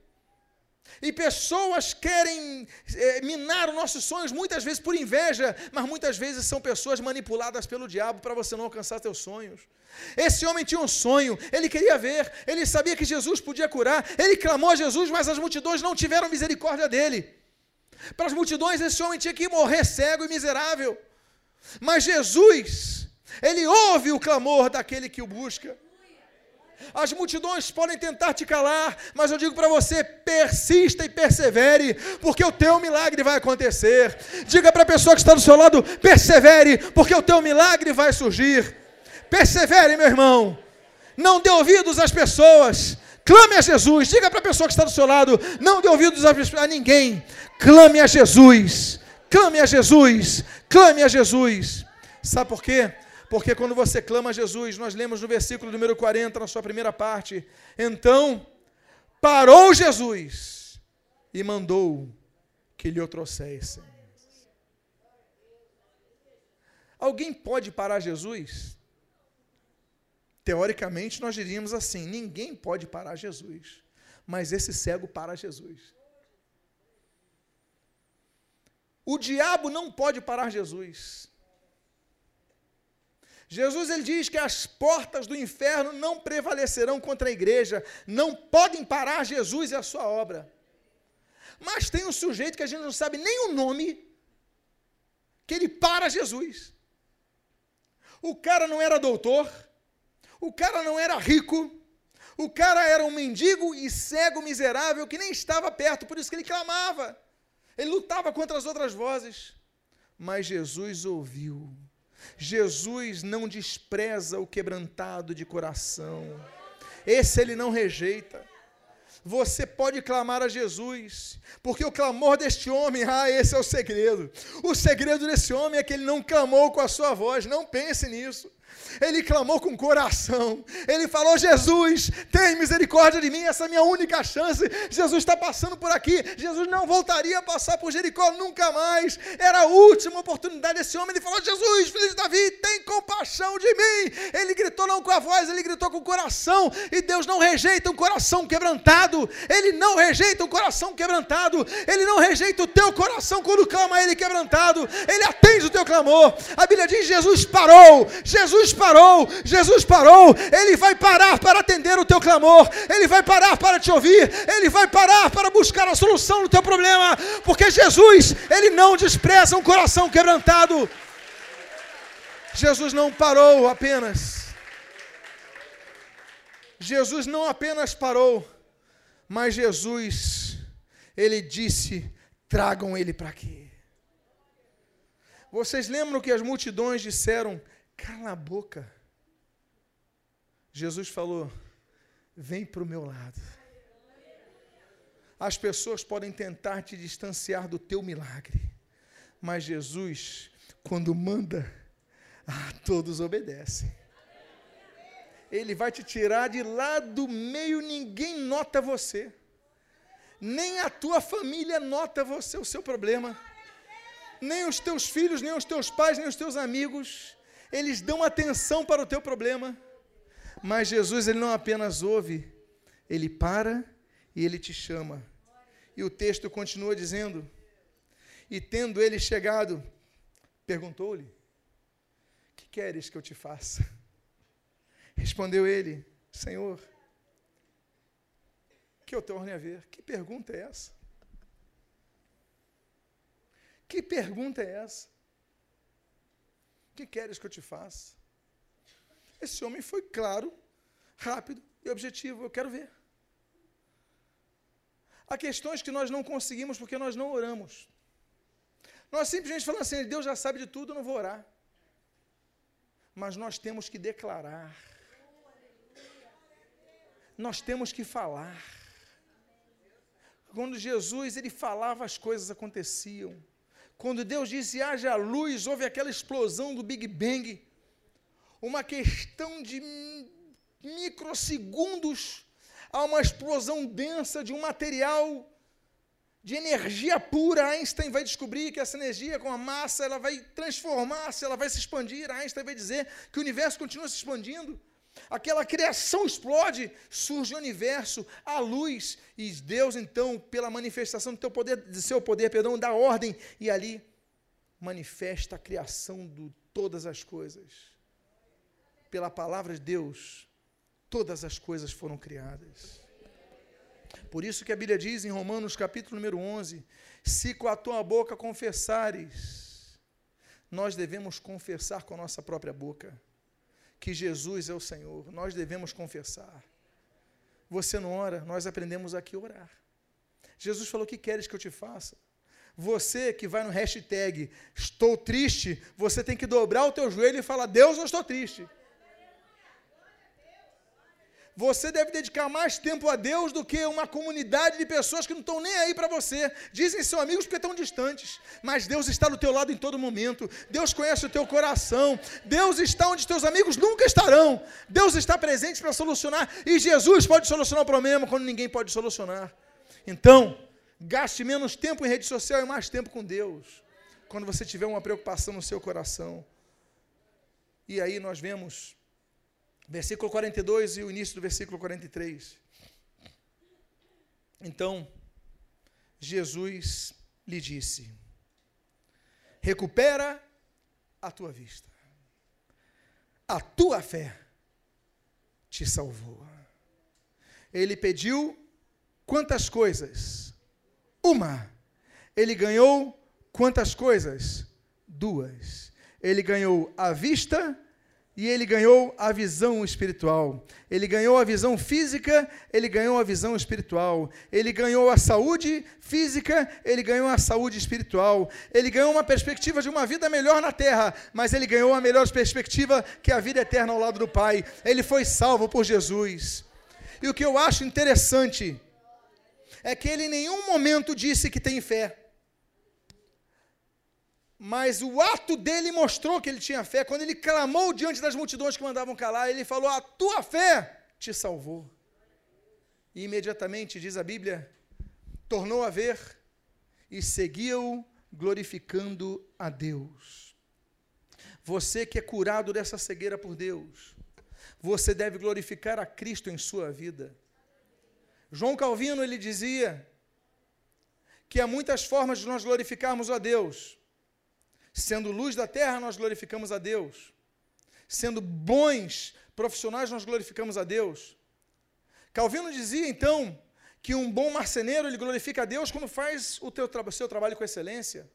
E pessoas querem é, minar os nossos sonhos, muitas vezes por inveja, mas muitas vezes são pessoas manipuladas pelo diabo para você não alcançar seus sonhos. Esse homem tinha um sonho, ele queria ver, ele sabia que Jesus podia curar, ele clamou a Jesus, mas as multidões não tiveram misericórdia dele. Para as multidões, esse homem tinha que morrer cego e miserável. Mas Jesus, ele ouve o clamor daquele que o busca. As multidões podem tentar te calar, mas eu digo para você: persista e persevere, porque o teu milagre vai acontecer. Diga para a pessoa que está do seu lado: persevere, porque o teu milagre vai surgir. Persevere, meu irmão. Não dê ouvidos às pessoas. Clame a Jesus. Diga para a pessoa que está do seu lado: não dê ouvidos a ninguém. Clame a Jesus. Clame a Jesus, clame a Jesus. Sabe por quê? Porque quando você clama a Jesus, nós lemos no versículo número 40, na sua primeira parte, então parou Jesus e mandou que lhe o trouxessem. Alguém pode parar Jesus? Teoricamente, nós diríamos assim: ninguém pode parar Jesus, mas esse cego para Jesus. O diabo não pode parar Jesus. Jesus ele diz que as portas do inferno não prevalecerão contra a igreja, não podem parar Jesus e a sua obra. Mas tem um sujeito que a gente não sabe nem o nome, que ele para Jesus. O cara não era doutor, o cara não era rico, o cara era um mendigo e cego miserável que nem estava perto, por isso que ele clamava. Ele lutava contra as outras vozes. Mas Jesus ouviu. Jesus não despreza o quebrantado de coração. Esse ele não rejeita. Você pode clamar a Jesus, porque o clamor deste homem, ah, esse é o segredo. O segredo desse homem é que ele não clamou com a sua voz, não pense nisso. Ele clamou com coração. Ele falou: Jesus, tem misericórdia de mim, essa é a minha única chance. Jesus está passando por aqui. Jesus não voltaria a passar por Jericó nunca mais. Era a última oportunidade desse homem. Ele falou: Jesus, filho de Davi, tem compaixão de mim. Ele gritou não com a voz, ele gritou com o coração. E Deus não rejeita um coração quebrantado. Ele não rejeita um coração quebrantado. Ele não rejeita o teu coração quando clama a Ele quebrantado. Ele atende o teu clamor. A Bíblia diz: Jesus parou. Jesus parou, Jesus parou, Ele vai parar para atender o teu clamor, Ele vai parar para te ouvir, Ele vai parar para buscar a solução do teu problema, porque Jesus, Ele não despreza um coração quebrantado. Jesus não parou apenas. Jesus não apenas parou, mas Jesus, Ele disse: tragam Ele para aqui. Vocês lembram que as multidões disseram: Cala a boca. Jesus falou: Vem para o meu lado. As pessoas podem tentar te distanciar do teu milagre, mas Jesus, quando manda, ah, todos obedecem. Ele vai te tirar de lá do meio, ninguém nota você. Nem a tua família nota você, o seu problema. Nem os teus filhos, nem os teus pais, nem os teus amigos eles dão atenção para o teu problema. Mas Jesus, ele não apenas ouve, ele para e ele te chama. E o texto continua dizendo: E tendo ele chegado, perguntou-lhe: Que queres que eu te faça? Respondeu ele: Senhor, que eu torne a ver. Que pergunta é essa? Que pergunta é essa? Que queres que eu te faça? Esse homem foi claro, rápido e objetivo. Eu quero ver. Há questões que nós não conseguimos porque nós não oramos. Nós simplesmente falamos assim: Deus já sabe de tudo, eu não vou orar. Mas nós temos que declarar. Nós temos que falar. Quando Jesus ele falava, as coisas aconteciam. Quando Deus disse haja luz, houve aquela explosão do Big Bang. Uma questão de microsegundos, há uma explosão densa de um material de energia pura. Einstein vai descobrir que essa energia com a massa, ela vai transformar-se, ela vai se expandir. Einstein vai dizer que o universo continua se expandindo. Aquela criação explode, surge o universo, a luz, e Deus então, pela manifestação do teu poder, do seu poder, perdão, dá ordem e ali manifesta a criação de todas as coisas. Pela palavra de Deus, todas as coisas foram criadas. Por isso que a Bíblia diz em Romanos capítulo número 11: se com a tua boca confessares, nós devemos confessar com a nossa própria boca que Jesus é o Senhor. Nós devemos confessar. Você não ora, nós aprendemos aqui a orar. Jesus falou: que queres que eu te faça? Você que vai no hashtag estou triste, você tem que dobrar o teu joelho e falar: Deus, eu estou triste. Você deve dedicar mais tempo a Deus do que uma comunidade de pessoas que não estão nem aí para você. Dizem são amigos porque estão distantes, mas Deus está do teu lado em todo momento. Deus conhece o teu coração. Deus está onde teus amigos nunca estarão. Deus está presente para solucionar e Jesus pode solucionar o problema quando ninguém pode solucionar. Então, gaste menos tempo em rede social e mais tempo com Deus. Quando você tiver uma preocupação no seu coração. E aí nós vemos versículo 42 e o início do versículo 43. Então, Jesus lhe disse: Recupera a tua vista. a tua fé te salvou. Ele pediu quantas coisas? Uma. Ele ganhou quantas coisas? Duas. Ele ganhou a vista e ele ganhou a visão espiritual. Ele ganhou a visão física, ele ganhou a visão espiritual. Ele ganhou a saúde física, ele ganhou a saúde espiritual. Ele ganhou uma perspectiva de uma vida melhor na terra, mas ele ganhou a melhor perspectiva que a vida eterna ao lado do Pai. Ele foi salvo por Jesus. E o que eu acho interessante é que ele em nenhum momento disse que tem fé. Mas o ato dele mostrou que ele tinha fé. Quando ele clamou diante das multidões que mandavam calar, ele falou: A tua fé te salvou. E imediatamente, diz a Bíblia, tornou a ver e seguiu glorificando a Deus. Você que é curado dessa cegueira por Deus, você deve glorificar a Cristo em sua vida. João Calvino ele dizia que há muitas formas de nós glorificarmos a Deus. Sendo luz da terra, nós glorificamos a Deus. Sendo bons profissionais, nós glorificamos a Deus. Calvino dizia então que um bom marceneiro ele glorifica a Deus quando faz o teu, seu trabalho com excelência.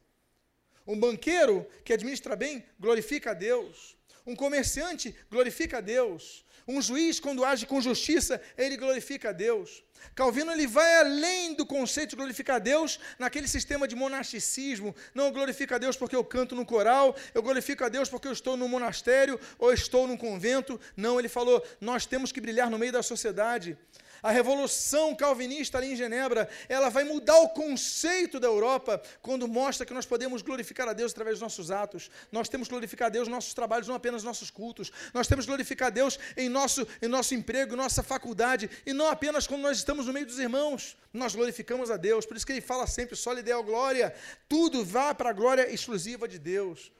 Um banqueiro que administra bem glorifica a Deus. Um comerciante glorifica a Deus. Um juiz, quando age com justiça, ele glorifica a Deus. Calvino ele vai além do conceito de glorificar a Deus naquele sistema de monasticismo. Não glorifica a Deus porque eu canto no coral, eu glorifico a Deus porque eu estou no monastério ou estou num convento. Não, ele falou: nós temos que brilhar no meio da sociedade. A revolução calvinista ali em Genebra, ela vai mudar o conceito da Europa quando mostra que nós podemos glorificar a Deus através dos nossos atos. Nós temos que glorificar a Deus nos nossos trabalhos, não apenas nos nossos cultos. Nós temos que glorificar a Deus em nosso, em nosso emprego, em nossa faculdade, e não apenas quando nós estamos no meio dos irmãos. Nós glorificamos a Deus. Por isso que ele fala sempre, só lhe a glória. Tudo vá para a glória exclusiva de Deus.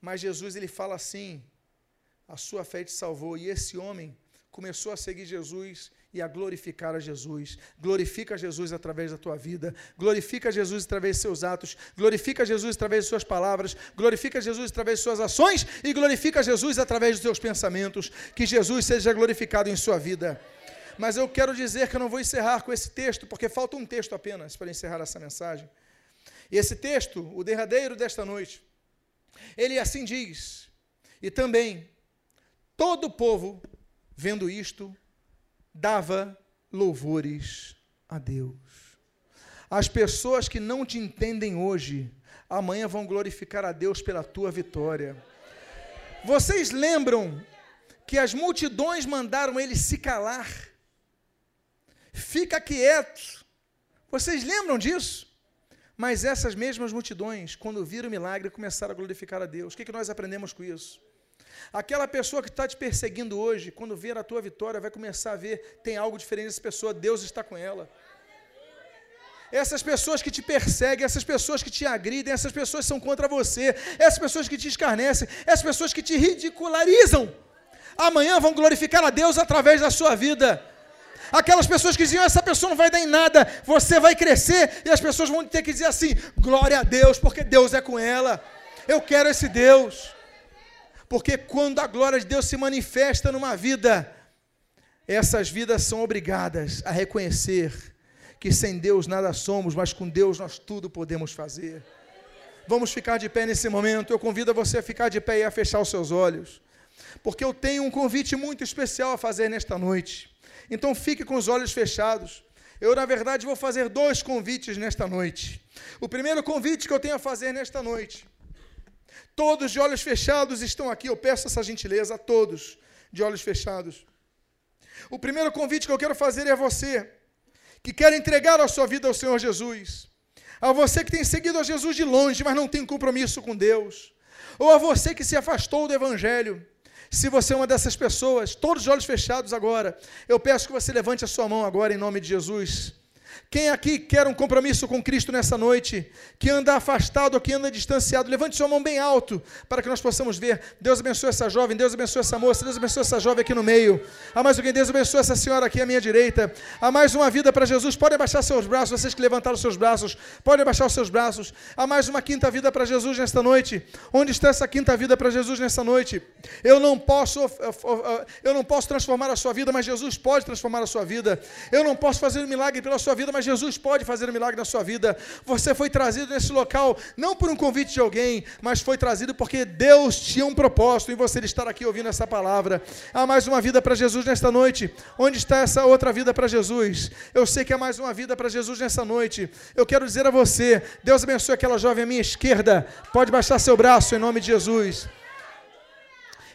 Mas Jesus ele fala assim: a sua fé te salvou. E esse homem começou a seguir Jesus e a glorificar a Jesus. Glorifica Jesus através da tua vida, glorifica Jesus através de seus atos, glorifica Jesus através de suas palavras, glorifica Jesus através de suas ações e glorifica Jesus através dos teus pensamentos. Que Jesus seja glorificado em sua vida. Mas eu quero dizer que eu não vou encerrar com esse texto, porque falta um texto apenas para encerrar essa mensagem. E esse texto, o derradeiro desta noite, ele assim diz: E também todo o povo, vendo isto, dava louvores a Deus. As pessoas que não te entendem hoje, amanhã vão glorificar a Deus pela tua vitória. Vocês lembram que as multidões mandaram ele se calar? Fica quieto. Vocês lembram disso? Mas essas mesmas multidões, quando viram o milagre, começaram a glorificar a Deus. O que, que nós aprendemos com isso? Aquela pessoa que está te perseguindo hoje, quando ver a tua vitória, vai começar a ver, tem algo diferente nessa pessoa, Deus está com ela. Essas pessoas que te perseguem, essas pessoas que te agridem, essas pessoas que são contra você, essas pessoas que te escarnecem, essas pessoas que te ridicularizam, amanhã vão glorificar a Deus através da sua vida. Aquelas pessoas que diziam, essa pessoa não vai dar em nada, você vai crescer, e as pessoas vão ter que dizer assim: glória a Deus, porque Deus é com ela. Eu quero esse Deus. Porque quando a glória de Deus se manifesta numa vida, essas vidas são obrigadas a reconhecer que sem Deus nada somos, mas com Deus nós tudo podemos fazer. Vamos ficar de pé nesse momento. Eu convido você a ficar de pé e a fechar os seus olhos, porque eu tenho um convite muito especial a fazer nesta noite. Então fique com os olhos fechados. Eu, na verdade, vou fazer dois convites nesta noite. O primeiro convite que eu tenho a fazer nesta noite Todos de olhos fechados estão aqui. Eu peço essa gentileza a todos de olhos fechados. O primeiro convite que eu quero fazer é a você que quer entregar a sua vida ao Senhor Jesus. A você que tem seguido a Jesus de longe, mas não tem compromisso com Deus. Ou a você que se afastou do Evangelho. Se você é uma dessas pessoas, todos de olhos fechados agora, eu peço que você levante a sua mão agora em nome de Jesus. Quem aqui quer um compromisso com Cristo nessa noite? Que anda afastado ou que anda distanciado? Levante sua mão bem alto para que nós possamos ver. Deus abençoe essa jovem, Deus abençoe essa moça, Deus abençoe essa jovem aqui no meio. Há mais alguém, Deus abençoe essa senhora aqui à minha direita. Há mais uma vida para Jesus. Pode abaixar seus braços, vocês que levantaram seus braços, pode abaixar os seus braços. Há mais uma quinta vida para Jesus nesta noite. Onde está essa quinta vida para Jesus nesta noite? Eu não posso eu não posso transformar a sua vida, mas Jesus pode transformar a sua vida. Eu não posso fazer um milagre pela sua vida, mas mas Jesus pode fazer um milagre na sua vida. Você foi trazido nesse local não por um convite de alguém, mas foi trazido porque Deus tinha um propósito em você estar aqui ouvindo essa palavra. Há mais uma vida para Jesus nesta noite. Onde está essa outra vida para Jesus? Eu sei que há mais uma vida para Jesus nessa noite. Eu quero dizer a você: Deus abençoe aquela jovem à minha esquerda. Pode baixar seu braço em nome de Jesus.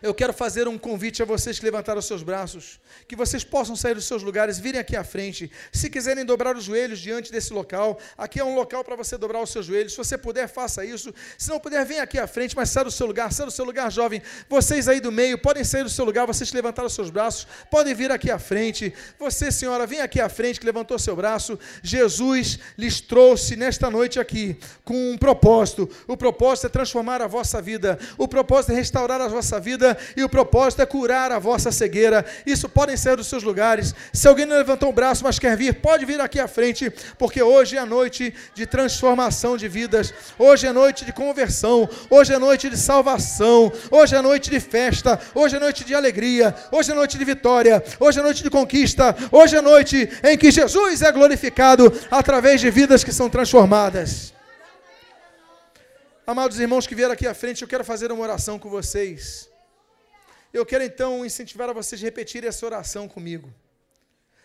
Eu quero fazer um convite a vocês que levantaram os seus braços, que vocês possam sair dos seus lugares, virem aqui à frente. Se quiserem dobrar os joelhos diante desse local, aqui é um local para você dobrar os seus joelhos. Se você puder, faça isso. Se não puder, venha aqui à frente, mas saia do seu lugar, saia do seu lugar, jovem. Vocês aí do meio, podem sair do seu lugar, vocês que levantaram os seus braços, podem vir aqui à frente. Você, senhora, vem aqui à frente, que levantou seu braço. Jesus lhes trouxe nesta noite aqui com um propósito. O propósito é transformar a vossa vida. O propósito é restaurar a vossa vida vida e o propósito é curar a vossa cegueira. Isso podem ser dos seus lugares. Se alguém não levantou o braço, mas quer vir, pode vir aqui à frente, porque hoje é noite de transformação de vidas. Hoje é noite de conversão. Hoje é noite de salvação. Hoje é noite de festa. Hoje é noite de alegria. Hoje é noite de vitória. Hoje é noite de conquista. Hoje é noite em que Jesus é glorificado através de vidas que são transformadas. Amados irmãos que vieram aqui à frente, eu quero fazer uma oração com vocês. Eu quero então incentivar a vocês a repetirem essa oração comigo.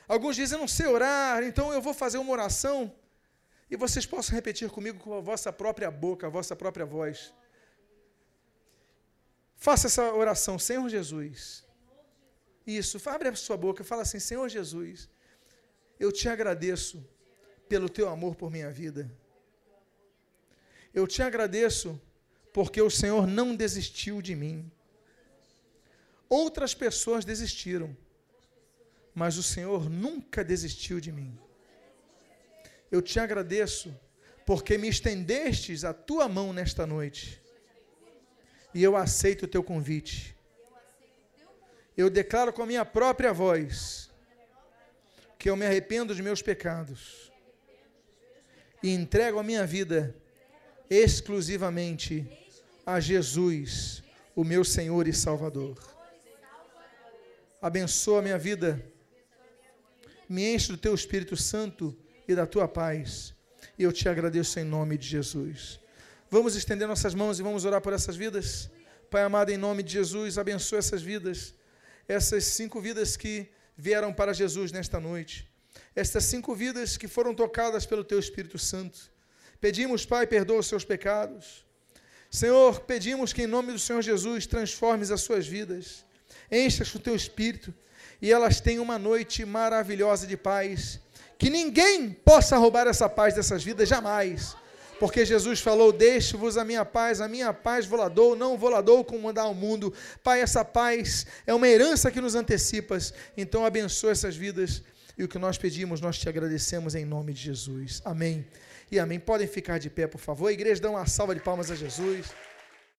Alguns dizem, eu não sei orar, então eu vou fazer uma oração e vocês possam repetir comigo com a vossa própria boca, a vossa própria voz. Faça essa oração, Senhor Jesus. Isso, abre a sua boca, fala assim: Senhor Jesus, eu te agradeço pelo teu amor por minha vida. Eu te agradeço porque o Senhor não desistiu de mim. Outras pessoas desistiram, mas o Senhor nunca desistiu de mim. Eu te agradeço, porque me estendestes a tua mão nesta noite, e eu aceito o teu convite. Eu declaro com a minha própria voz que eu me arrependo dos meus pecados e entrego a minha vida exclusivamente a Jesus, o meu Senhor e Salvador abençoa a minha vida, me enche do teu Espírito Santo e da tua paz. E eu te agradeço em nome de Jesus. Vamos estender nossas mãos e vamos orar por essas vidas. Pai amado, em nome de Jesus, abençoa essas vidas, essas cinco vidas que vieram para Jesus nesta noite, estas cinco vidas que foram tocadas pelo Teu Espírito Santo. Pedimos, Pai, perdoa os seus pecados. Senhor, pedimos que em nome do Senhor Jesus transformes as suas vidas enchas com o teu espírito e elas tenham uma noite maravilhosa de paz. Que ninguém possa roubar essa paz dessas vidas, jamais. Porque Jesus falou: Deixe-vos a minha paz, a minha paz voladou, não voladou como mandar ao mundo. Pai, essa paz é uma herança que nos antecipas. Então abençoa essas vidas. E o que nós pedimos, nós te agradecemos em nome de Jesus. Amém. E amém. Podem ficar de pé, por favor. A igreja dá uma salva de palmas a Jesus.